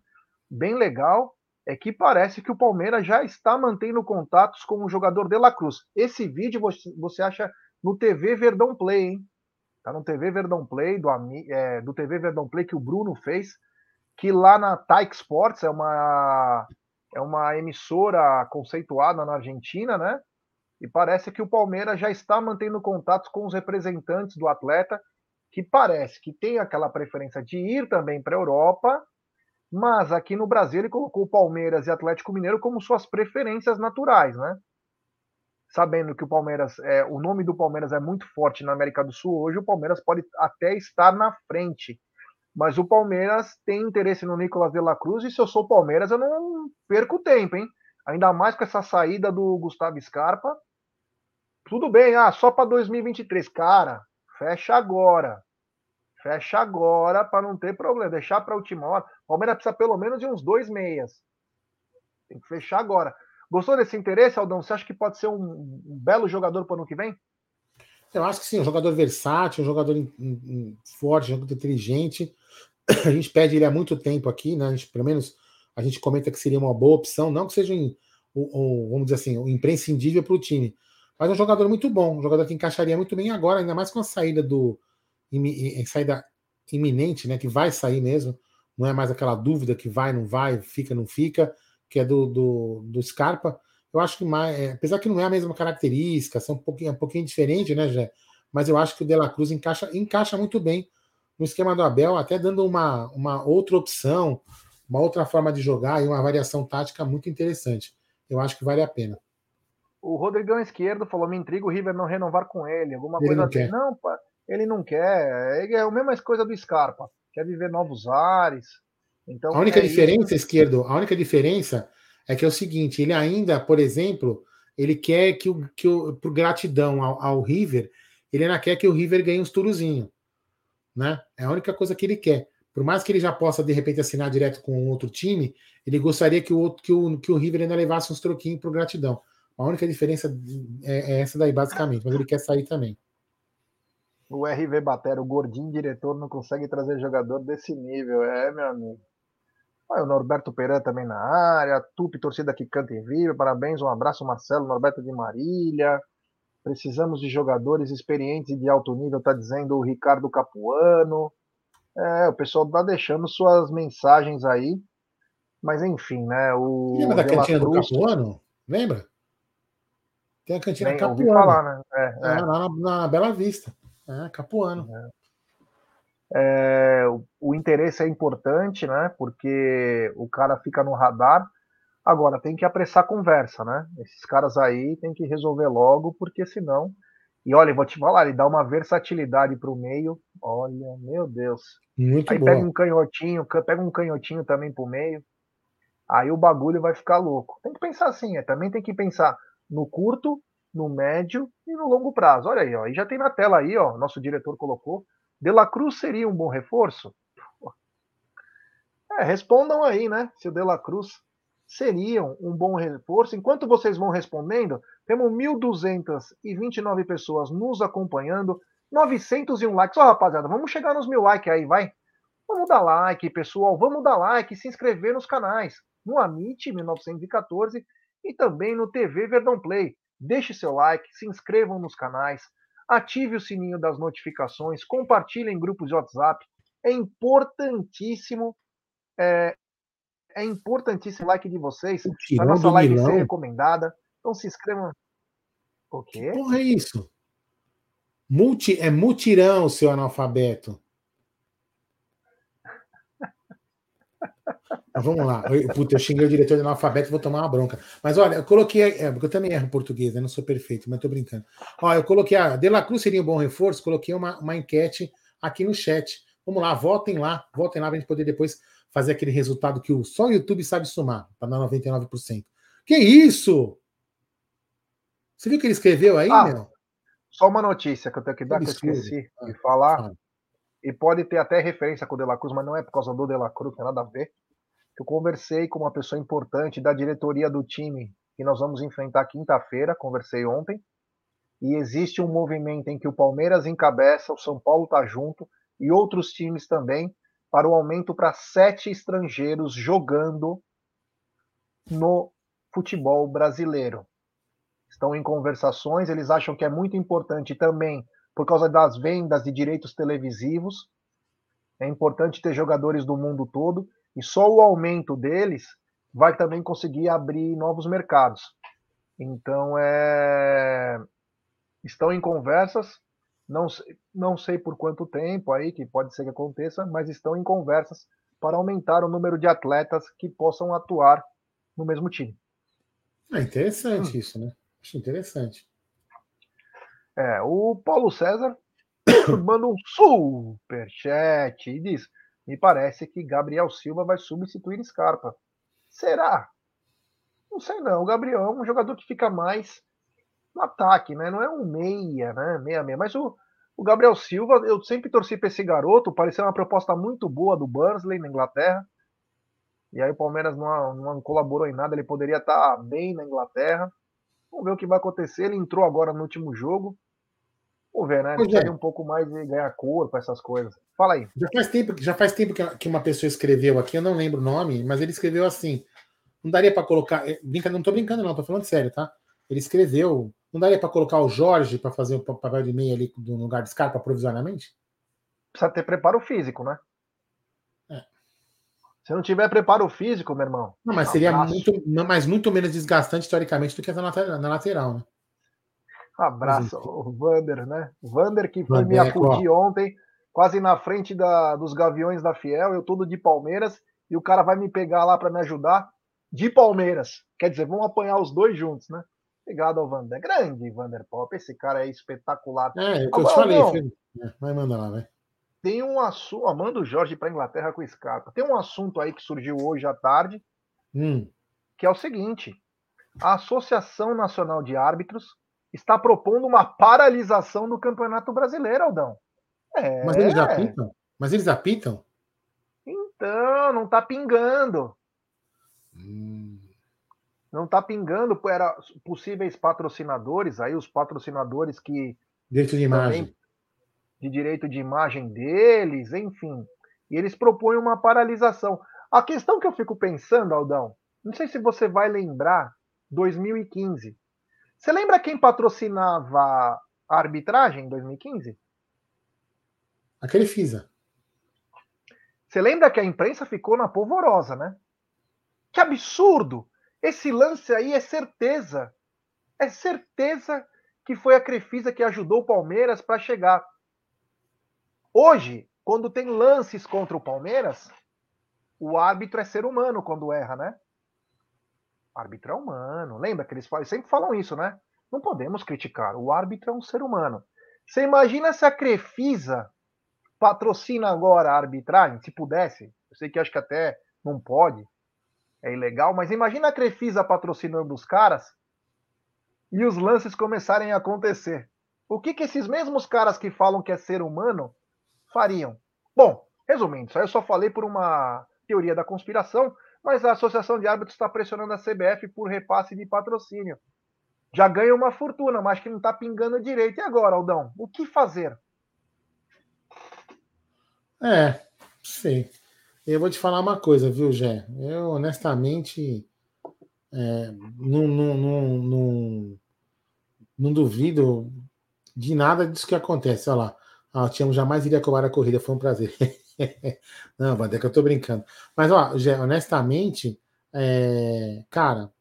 bem legal é que parece que o Palmeiras já está mantendo contatos com o jogador De La Cruz. Esse vídeo você, você acha no TV Verdão Play, hein? Tá no TV Verdão Play, do, é, do TV Verdão Play que o Bruno fez, que lá na Taik Sports, é uma, é uma emissora conceituada na Argentina, né? E parece que o Palmeiras já está mantendo contatos com os representantes do atleta, que parece que tem aquela preferência de ir também para a Europa, mas aqui no Brasil ele colocou o Palmeiras e Atlético Mineiro como suas preferências naturais, né? sabendo que o Palmeiras, é, o nome do Palmeiras é muito forte na América do Sul hoje, o Palmeiras pode até estar na frente. Mas o Palmeiras tem interesse no Nicolas de la Cruz, e se eu sou Palmeiras, eu não perco tempo, hein? Ainda mais com essa saída do Gustavo Scarpa. Tudo bem, ah, só para 2023. Cara, fecha agora. Fecha agora para não ter problema. Deixar para a última hora. O Palmeiras precisa pelo menos de uns dois meias. Tem que fechar agora. Gostou desse interesse, Aldão? Você acha que pode ser um, belo jogador para o ano que vem? Eu acho que sim, um jogador versátil, um jogador forte, um jogador inteligente. A gente pede ele há muito tempo aqui, né? Gente, pelo menos a gente comenta que seria uma boa opção, não que seja um, um vamos dizer assim, um imprescindível para o time, mas é um jogador muito bom, um jogador que encaixaria muito bem agora, ainda mais com a saída do saída iminente, né? Que vai sair mesmo, não é mais aquela dúvida que vai, não vai, fica, não fica que é do, do, do Scarpa. Eu acho que mais, é, apesar que não é a mesma característica, são um pouquinho, um pouquinho diferente, né, Jé? Mas eu acho que o De La Cruz encaixa, encaixa muito bem no esquema do Abel, até dando uma, uma outra opção, uma outra forma de jogar e uma variação tática muito interessante. Eu acho que vale a pena. O Rodrigão Esquerdo falou: me intriga o River não renovar com ele, alguma ele coisa não assim. Quer. Não, pá, ele não quer. É a mesma coisa do Scarpa. Quer viver novos ares. Então, a única é diferença, isso. esquerdo, a única diferença é que é o seguinte: ele ainda, por exemplo, ele quer que o, que o por gratidão ao, ao River, ele ainda quer que o River ganhe uns turuzinho, né? É a única coisa que ele quer. Por mais que ele já possa de repente assinar direto com outro time, ele gostaria que o outro, que o, que o River ainda levasse uns troquinhos por gratidão. A única diferença é, é essa daí basicamente, mas ele quer sair também. O RV Batera, o gordinho diretor, não consegue trazer jogador desse nível. É, meu amigo. Ah, o Norberto Pereira também na área, Tupi, torcida que canta e vive, parabéns, um abraço, Marcelo, Norberto de Marília. Precisamos de jogadores experientes e de alto nível, tá dizendo o Ricardo Capuano. É, o pessoal tá deixando suas mensagens aí. Mas enfim, né? O Lembra da cantina Cruz... do Capuano? Lembra? Tem a cantina Capuano. Falar, né? É, é. é lá na, na, Bela Vista. É, Capuano. É. É, o, o, interesse é importante, né? Porque o cara fica no radar. Agora, tem que apressar a conversa, né? Esses caras aí tem que resolver logo, porque senão. E olha, vou te falar, ele dá uma versatilidade para o meio. Olha, meu Deus. Muito aí bom. pega um canhotinho, pega um canhotinho também para o meio. Aí o bagulho vai ficar louco. Tem que pensar assim, é, também tem que pensar no curto, no médio e no longo prazo. Olha aí, ó. E já tem na tela aí, ó. Nosso diretor colocou de La Cruz seria um bom reforço? É, respondam aí, né? Se o De La Cruz seria um bom reforço. Enquanto vocês vão respondendo, temos 1.229 pessoas nos acompanhando, 901 likes. Ó, oh, rapaziada, vamos chegar nos mil likes aí, vai. Vamos dar like, pessoal. Vamos dar like se inscrever nos canais. No Amit 1914 e também no TV Verdão Play. Deixe seu like, se inscrevam nos canais ative o sininho das notificações, compartilhe em grupos de WhatsApp. É importantíssimo, é, é importantíssimo o like de vocês, para nossa live Milão. ser recomendada. Então se inscrevam. O quê? Que porra é isso? Multi, é mutirão, seu analfabeto. Mas vamos lá. Eu, puta, eu xinguei o diretor de analfabeto e vou tomar uma bronca. Mas olha, eu coloquei. É, porque eu também erro português, né? Não sou perfeito, mas tô brincando. Ó, eu coloquei a De La Cruz seria um bom reforço, coloquei uma, uma enquete aqui no chat. Vamos lá, votem lá, votem lá pra gente poder depois fazer aquele resultado que o, só o YouTube sabe somar, para dar 99%. Que isso? Você viu o que ele escreveu aí, ah, meu? Só uma notícia que eu tenho que dar, que eu esqueci ah, de falar. Ah. E pode ter até referência com o De La Cruz, mas não é por causa do De La Cruz, tem nada a ver eu conversei com uma pessoa importante da diretoria do time que nós vamos enfrentar quinta-feira, conversei ontem, e existe um movimento em que o Palmeiras encabeça, o São Paulo está junto, e outros times também, para o aumento para sete estrangeiros jogando no futebol brasileiro. Estão em conversações, eles acham que é muito importante também por causa das vendas de direitos televisivos. É importante ter jogadores do mundo todo e só o aumento deles vai também conseguir abrir novos mercados. Então, é... estão em conversas, não, não sei por quanto tempo aí, que pode ser que aconteça, mas estão em conversas para aumentar o número de atletas que possam atuar no mesmo time. É interessante hum. isso, né? Acho interessante. É, o Paulo César manda um superchat e diz: Me parece que Gabriel Silva vai substituir Scarpa. Será? Não sei não. O Gabriel é um jogador que fica mais no ataque, né? Não é um meia, né? Meia meia. Mas o, o Gabriel Silva, eu sempre torci para esse garoto, pareceu uma proposta muito boa do Burnley na Inglaterra. E aí o Palmeiras não, não colaborou em nada, ele poderia estar bem na Inglaterra. Vamos ver o que vai acontecer. Ele entrou agora no último jogo. Vamos ver, né? Ele é. um pouco mais de ganhar corpo, essas coisas. Fala aí. Já faz tempo, já faz tempo que uma pessoa escreveu aqui, eu não lembro o nome, mas ele escreveu assim: não daria para colocar. Eh, brinca, não tô brincando, não, tô falando sério, tá? Ele escreveu. Não daria para colocar o Jorge para fazer o papel de meia ali no lugar de Scarpa provisoriamente? Precisa ter preparo físico, né? É. Se não tiver preparo físico, meu irmão. Não, mas seria muito, mas muito menos desgastante, teoricamente, do que na lateral, na lateral né? Abraço, o Vander, né? O Vander que foi Vander, me acudir ontem, quase na frente da, dos Gaviões da Fiel, eu todo de Palmeiras, e o cara vai me pegar lá para me ajudar de Palmeiras. Quer dizer, vamos apanhar os dois juntos, né? Obrigado ao Vander. Grande Vander Pop, esse cara é espetacular. É, é o eu te falei, filho. É, vai mandar lá, vai. Tem um assunto. Manda o Jorge para Inglaterra com Scarpa. Tem um assunto aí que surgiu hoje à tarde, hum. que é o seguinte: a Associação Nacional de Árbitros está propondo uma paralisação do Campeonato Brasileiro, Aldão. É... Mas eles apitam? Mas eles apitam? Então, não está pingando. Hum. Não está pingando, era possíveis patrocinadores, aí os patrocinadores que. Direito de imagem. De direito de imagem deles, enfim. E eles propõem uma paralisação. A questão que eu fico pensando, Aldão, não sei se você vai lembrar, 2015. Você lembra quem patrocinava a arbitragem em 2015? Aquele FISA. Você lembra que a imprensa ficou na polvorosa, né? Que absurdo! Esse lance aí é certeza. É certeza que foi a Crefisa que ajudou o Palmeiras para chegar. Hoje, quando tem lances contra o Palmeiras, o árbitro é ser humano quando erra, né? árbitro é humano. Lembra que eles sempre falam isso, né? Não podemos criticar. O árbitro é um ser humano. Você imagina se a Crefisa patrocina agora a arbitragem, se pudesse. Eu sei que acho que até não pode, é ilegal, mas imagina a Crefisa patrocinando os caras e os lances começarem a acontecer. O que, que esses mesmos caras que falam que é ser humano fariam? Bom, resumindo, isso aí eu só falei por uma teoria da conspiração, mas a Associação de Árbitros está pressionando a CBF por repasse de patrocínio. Já ganha uma fortuna, mas que não está pingando direito. E agora, Aldão? O que fazer? É, sei. Eu vou te falar uma coisa, viu, Gé? Eu, honestamente, é, não, não, não, não, não duvido de nada disso que acontece. Olha lá. Ah, Tiamo jamais iria cobrar a corrida, foi um prazer. não, Vandeca, eu tô brincando. Mas, ó, honestamente, é, cara,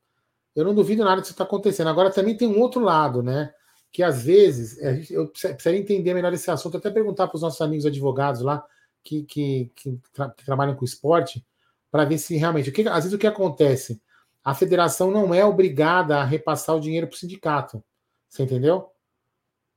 eu não duvido nada disso que está acontecendo. Agora também tem um outro lado, né? Que às vezes eu precisaria entender melhor esse assunto, até perguntar para os nossos amigos advogados lá que, que, que, tra que trabalham com esporte, para ver se realmente. O que, às vezes o que acontece? A federação não é obrigada a repassar o dinheiro para o sindicato. Você entendeu?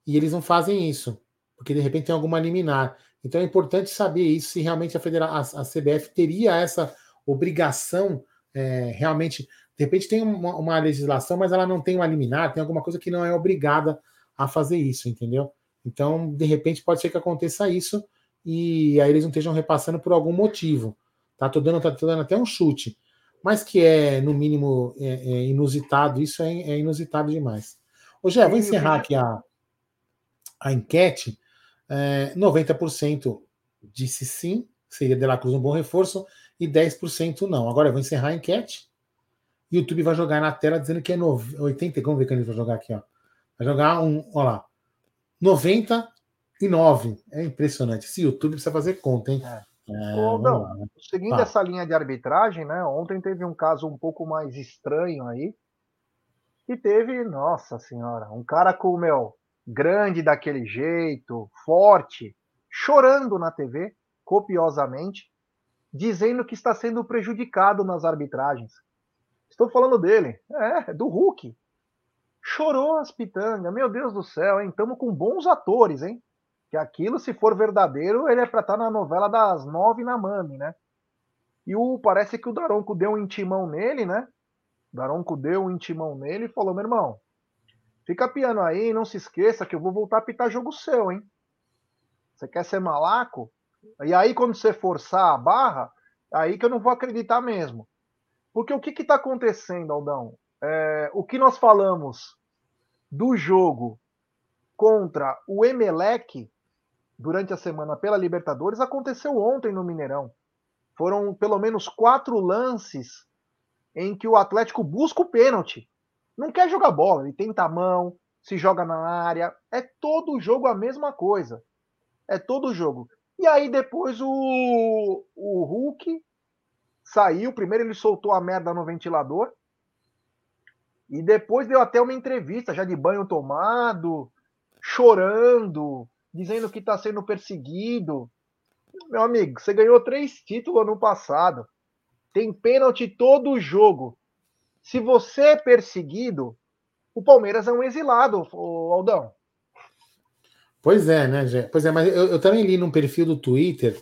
E eles não fazem isso, porque de repente tem alguma liminar. Então é importante saber isso, se realmente a, a, a CBF teria essa obrigação é, realmente. De repente tem uma, uma, legislação, mas ela não tem uma liminar, tem alguma coisa que não é obrigada a fazer isso, entendeu? Então, de repente, pode ser que aconteça isso e aí eles não estejam repassando por algum motivo. Tá? Tô dando, tá, tô dando até um chute. Mas que é, no mínimo, é, é inusitado, isso é, é, inusitado demais. Ô, Gé, vou encerrar aqui a, a enquete é, 90% disse sim, seria De La Cruz um bom reforço, e 10% não. Agora eu vou encerrar a enquete. YouTube vai jogar na tela dizendo que é 80. Vamos ver quem ele vai jogar aqui, ó. Vai jogar um, ó lá. 99. É impressionante. Esse YouTube precisa fazer conta, hein? É. É, não, lá, né? seguindo tá. essa linha de arbitragem, né? Ontem teve um caso um pouco mais estranho aí. E teve, nossa senhora, um cara com, meu, grande daquele jeito, forte, chorando na TV, copiosamente, dizendo que está sendo prejudicado nas arbitragens. Estou falando dele, é, do Hulk. chorou as pitangas. Meu Deus do céu, hein? Estamos com bons atores, hein? Que aquilo, se for verdadeiro, ele é para estar tá na novela das nove na Mami, né? E o, parece que o Daronco deu um intimão nele, né? O Daronco deu um intimão nele e falou: meu irmão, fica piano aí, não se esqueça que eu vou voltar a pitar jogo seu, hein? Você quer ser malaco? E aí, quando você forçar a barra, aí que eu não vou acreditar mesmo. Porque o que está acontecendo, Aldão? É, o que nós falamos do jogo contra o Emelec durante a semana pela Libertadores aconteceu ontem no Mineirão. Foram pelo menos quatro lances em que o Atlético busca o pênalti. Não quer jogar bola, ele tenta a mão, se joga na área. É todo jogo a mesma coisa. É todo jogo. E aí depois o, o Hulk saiu. Primeiro ele soltou a merda no ventilador. E depois deu até uma entrevista, já de banho tomado, chorando, dizendo que está sendo perseguido. Meu amigo, você ganhou três títulos ano passado. Tem pênalti todo jogo. Se você é perseguido, o Palmeiras é um exilado, Aldão. Pois é, né, Gé? Pois é, mas eu, eu, também li num perfil do Twitter,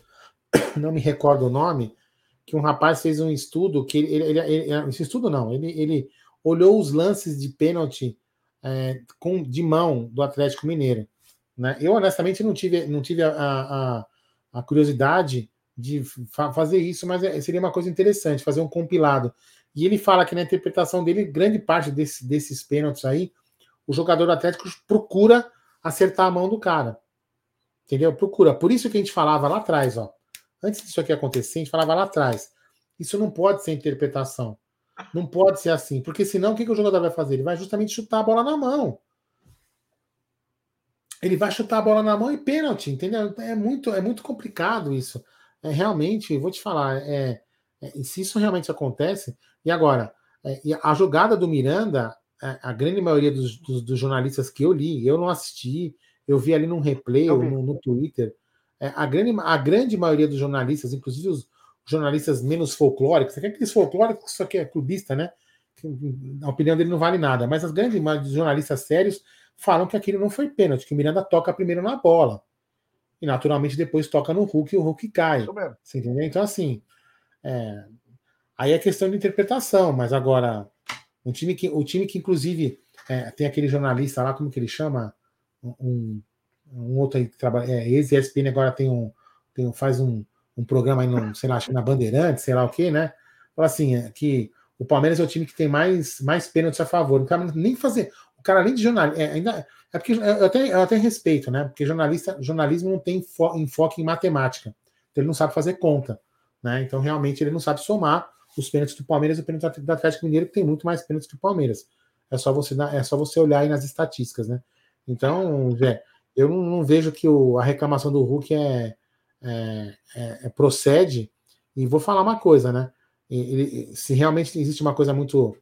não me recordo o nome, que um rapaz fez um estudo que ele, ele, ele esse estudo não, ele, ele olhou os lances de pênalti é, com, de mão do Atlético Mineiro. Né? Eu, honestamente, não tive, não tive a, a, a curiosidade de fa fazer isso, mas é, seria uma coisa interessante, fazer um compilado. E ele fala que na interpretação dele, grande parte desse, desses pênaltis aí, o jogador do Atlético procura acertar a mão do cara. Entendeu? Procura. Por isso que a gente falava lá atrás, ó. Antes disso aqui acontecer, a gente falava lá atrás. Isso não pode ser interpretação. Não pode ser assim, porque senão o que, que o jogador vai fazer? Ele vai justamente chutar a bola na mão. Ele vai chutar a bola na mão e pênalti, entendeu? É muito, é muito complicado isso. É realmente, vou te falar, é, é se isso realmente acontece, e agora, é, a jogada do Miranda, a, é, a grande maioria dos, dos, dos, jornalistas que eu li, eu não assisti, eu vi ali num replay ou no, no Twitter, é, a, grande, a grande maioria dos jornalistas, inclusive os, jornalistas menos folclóricos, aqueles folclóricos só que é clubista, né? A opinião dele não vale nada, mas as grandes dos jornalistas sérios falam que aquilo não foi pênalti, que o Miranda toca primeiro na bola. E naturalmente depois toca no Hulk e o Hulk cai. Você entendeu? Então, assim. É... Aí é questão de interpretação, mas agora, um time que, o time que inclusive é, tem aquele jornalista lá, como que ele chama? Um, um outro aí que trabalha. É, ex-ESPN agora tem um, tem, faz um, um programa aí, no, sei lá, na Bandeirante, sei lá o quê, né? Fala assim, é, que o Palmeiras é o time que tem mais, mais pênaltis a favor. O cara nem fazer. Cara, além de jornalista. É, ainda, é porque eu até, eu até respeito, né? Porque jornalista, jornalismo não tem fo, enfoque em matemática. Então ele não sabe fazer conta. Né? Então, realmente, ele não sabe somar os pênaltis do Palmeiras e o pênalti do Atlético Mineiro, que tem muito mais pênaltis que o Palmeiras. É só você, é só você olhar aí nas estatísticas, né? Então, Zé, eu não, não vejo que o, a reclamação do Hulk é, é, é, é, procede, e vou falar uma coisa, né? Ele, se realmente existe uma coisa muito.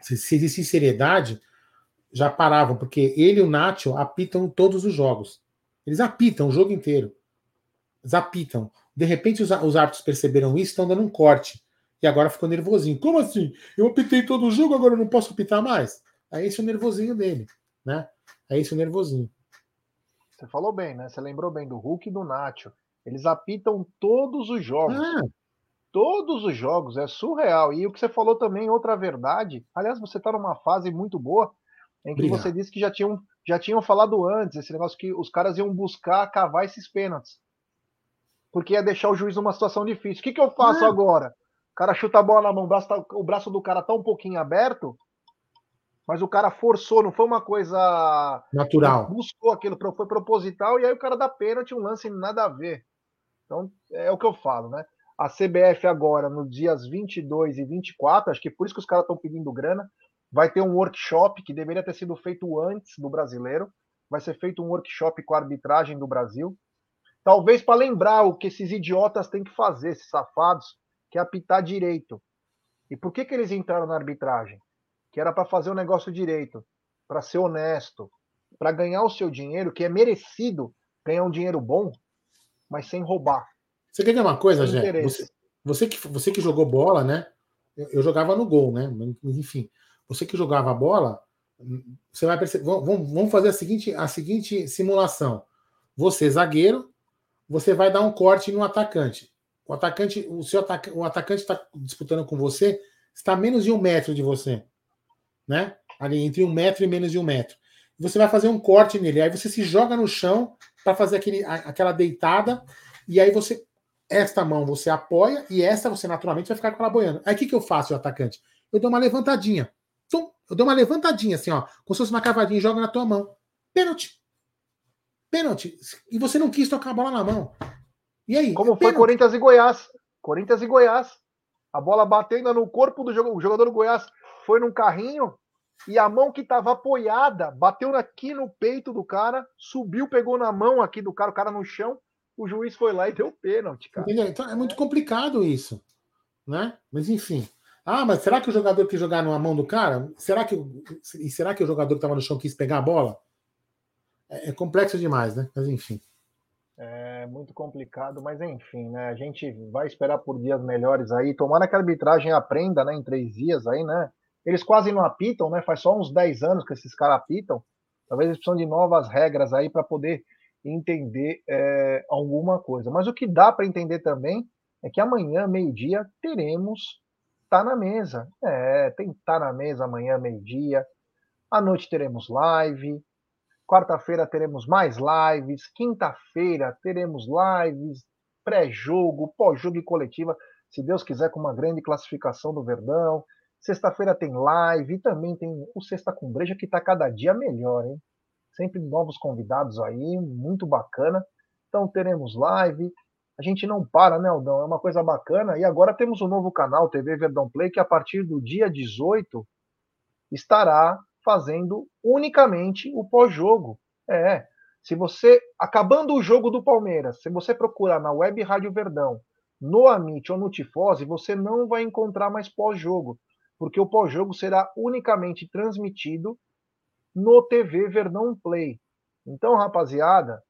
Se, se existe seriedade, já paravam, porque ele e o Nacho apitam todos os jogos. Eles apitam o jogo inteiro. Eles apitam. De repente, os, os árbitros perceberam isso, estão dando um corte. E agora ficou nervosinho. Como assim? Eu apitei todo o jogo, agora eu não posso apitar mais? É esse o nervosinho dele, né? É esse o nervosinho. Você falou bem, né? Você lembrou bem do Hulk e do Nacho. Eles apitam todos os jogos. Ah. Todos os jogos, é surreal. E o que você falou também, outra verdade. Aliás, você está numa fase muito boa em que Obrigado. você disse que já tinham, já tinham falado antes, esse negócio que os caras iam buscar cavar esses pênaltis. Porque ia deixar o juiz numa situação difícil. O que, que eu faço ah. agora? O cara chuta a bola na mão, o braço, tá, o braço do cara tá um pouquinho aberto, mas o cara forçou, não foi uma coisa natural. Buscou aquilo, foi proposital e aí o cara dá pênalti, um lance nada a ver. Então é o que eu falo, né? A CBF agora, nos dias 22 e 24, acho que por isso que os caras estão pedindo grana, vai ter um workshop que deveria ter sido feito antes do brasileiro. Vai ser feito um workshop com a arbitragem do Brasil. Talvez para lembrar o que esses idiotas têm que fazer, esses safados, que é apitar direito. E por que, que eles entraram na arbitragem? que era para fazer o negócio direito, para ser honesto, para ganhar o seu dinheiro, que é merecido ganhar um dinheiro bom, mas sem roubar. Você quer ver uma coisa, Jé? Você, você, que, você que jogou bola, né? Eu, eu, jogava no gol, né? Enfim, você que jogava bola, você vai perceber. Vamos, vamos fazer a seguinte, a seguinte simulação. Você, zagueiro, você vai dar um corte no atacante. O atacante, o seu ataca, o atacante está disputando com você, está a menos de um metro de você, né? Ali entre um metro e menos de um metro. Você vai fazer um corte nele, aí você se joga no chão para fazer aquele, aquela deitada, e aí você esta mão você apoia e esta você naturalmente vai ficar com ela boiando. Aí o que, que eu faço, o atacante? Eu dou uma levantadinha. Eu dou uma levantadinha assim, ó, como se fosse uma cavadinha e jogo na tua mão. Pênalti. Pênalti. E você não quis tocar a bola na mão. E aí? Como foi Corinthians e Goiás. Corinthians e Goiás. A bola batendo no corpo do jogador, o jogador do Goiás foi num carrinho e a mão que estava apoiada bateu aqui no peito do cara, subiu, pegou na mão aqui do cara, o cara no chão, o juiz foi lá e deu pênalti, cara. Entendeu? Então é muito complicado isso, né? Mas enfim. Ah, mas será que o jogador quis jogar na mão do cara? Será que e será que o jogador que estava no chão quis pegar a bola? É, é complexo demais, né? Mas enfim. É muito complicado, mas enfim, né? A gente vai esperar por dias melhores aí. Tomara que a arbitragem aprenda, né? Em três dias aí, né? Eles quase não apitam, né? Faz só uns 10 anos que esses caras apitam. Talvez eles precisam de novas regras aí para poder entender é, alguma coisa. Mas o que dá para entender também é que amanhã, meio-dia, teremos Tá na Mesa. É, tem Tá na Mesa amanhã, meio-dia. À noite teremos live. Quarta-feira teremos mais lives. Quinta-feira teremos lives, pré-jogo, pós-jogo e coletiva. Se Deus quiser, com uma grande classificação do Verdão. Sexta-feira tem live e também tem o Sexta com Breja, que está cada dia melhor, hein? Sempre novos convidados aí, muito bacana. Então teremos live. A gente não para, né, Aldão? É uma coisa bacana. E agora temos um novo canal, TV Verdão Play, que a partir do dia 18 estará fazendo unicamente o pós-jogo. É. Se você, acabando o jogo do Palmeiras, se você procurar na Web Rádio Verdão, no Amit ou no Tifose, você não vai encontrar mais pós-jogo porque o pós-jogo será unicamente transmitido no TV Verdão Play. Então, rapaziada,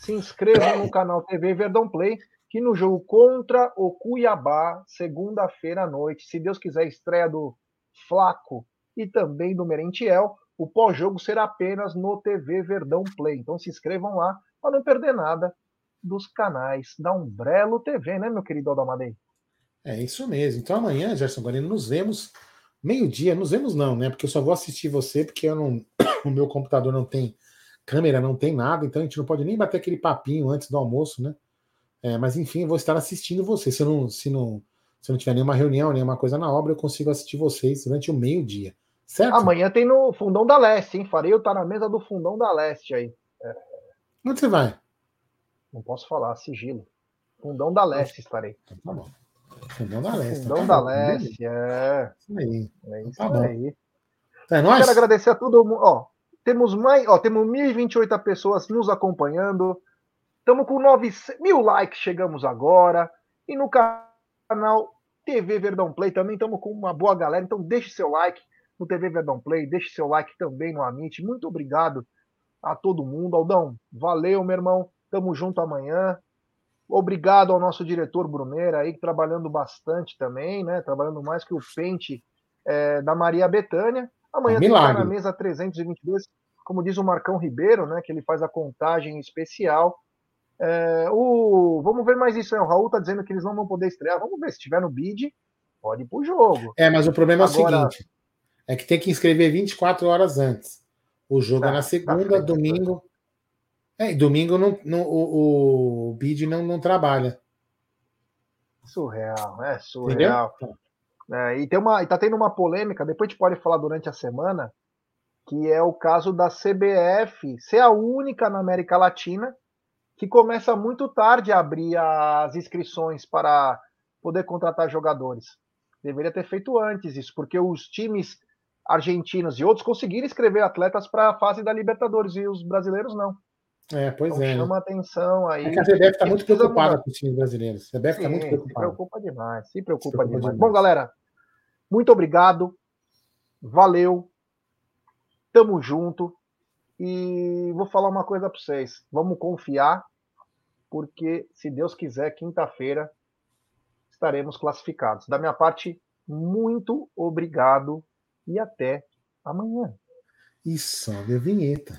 se inscrevam no canal TV Verdão Play, que no jogo contra o Cuiabá, segunda-feira à noite, se Deus quiser, estreia do Flaco e também do Merentiel, o pós-jogo será apenas no TV Verdão Play. Então se inscrevam lá para não perder nada dos canais da Umbrello TV, né, meu querido Aldamadei? É isso mesmo. Então amanhã, Gerson Guarino, nos vemos Meio-dia, nos vemos não, né? Porque eu só vou assistir você porque eu não, o meu computador não tem câmera, não tem nada, então a gente não pode nem bater aquele papinho antes do almoço, né? É, mas enfim, eu vou estar assistindo você. Se não, se não, se não tiver nenhuma reunião, nenhuma coisa na obra, eu consigo assistir vocês durante o meio-dia. Certo? Amanhã tem no Fundão da Leste, hein? Farei eu estar na mesa do Fundão da Leste aí. É... Onde você vai? Não posso falar, sigilo. Fundão da Leste estarei. Tá bom. Fundão da Leste. Fundão tá da Leste, é. Isso aí. É isso tá aí. Então é nóis? Quero agradecer a todo mundo. Ó, temos mais, ó, temos 1.028 pessoas nos acompanhando. Estamos com 9 mil likes, chegamos agora. E no canal TV Verdão Play também estamos com uma boa galera. Então deixe seu like no TV Verdão Play, deixe seu like também no Amit. Muito obrigado a todo mundo. Aldão, valeu, meu irmão. Tamo junto amanhã. Obrigado ao nosso diretor Bruneira aí, trabalhando bastante também, né? Trabalhando mais que o pente é, da Maria Betânia. Amanhã é tem na mesa 322, como diz o Marcão Ribeiro, né? Que ele faz a contagem especial. É, o, vamos ver mais isso aí. O Raul tá dizendo que eles não vão poder estrear. Vamos ver, se tiver no bid, pode ir pro jogo. É, mas o problema Agora, é o seguinte: é que tem que inscrever 24 horas antes. O jogo é tá, é na segunda, tá domingo. É, domingo não, não, o, o BID não, não trabalha. Surreal, é surreal. É, e tem uma, e tá tendo uma polêmica, depois a gente pode falar durante a semana, que é o caso da CBF ser a única na América Latina que começa muito tarde a abrir as inscrições para poder contratar jogadores. Deveria ter feito antes isso, porque os times argentinos e outros conseguiram escrever atletas para a fase da Libertadores e os brasileiros não. É, pois então, é. Chama atenção aí. É que a CBF está muito preocupada com os times brasileiros. A CBF está muito preocupada. Se preocupa demais, se preocupa, se preocupa demais. demais. Bom, galera, muito obrigado. Valeu. Tamo junto. E vou falar uma coisa para vocês. Vamos confiar, porque se Deus quiser, quinta-feira estaremos classificados. Da minha parte, muito obrigado e até amanhã. e sobe a vinheta.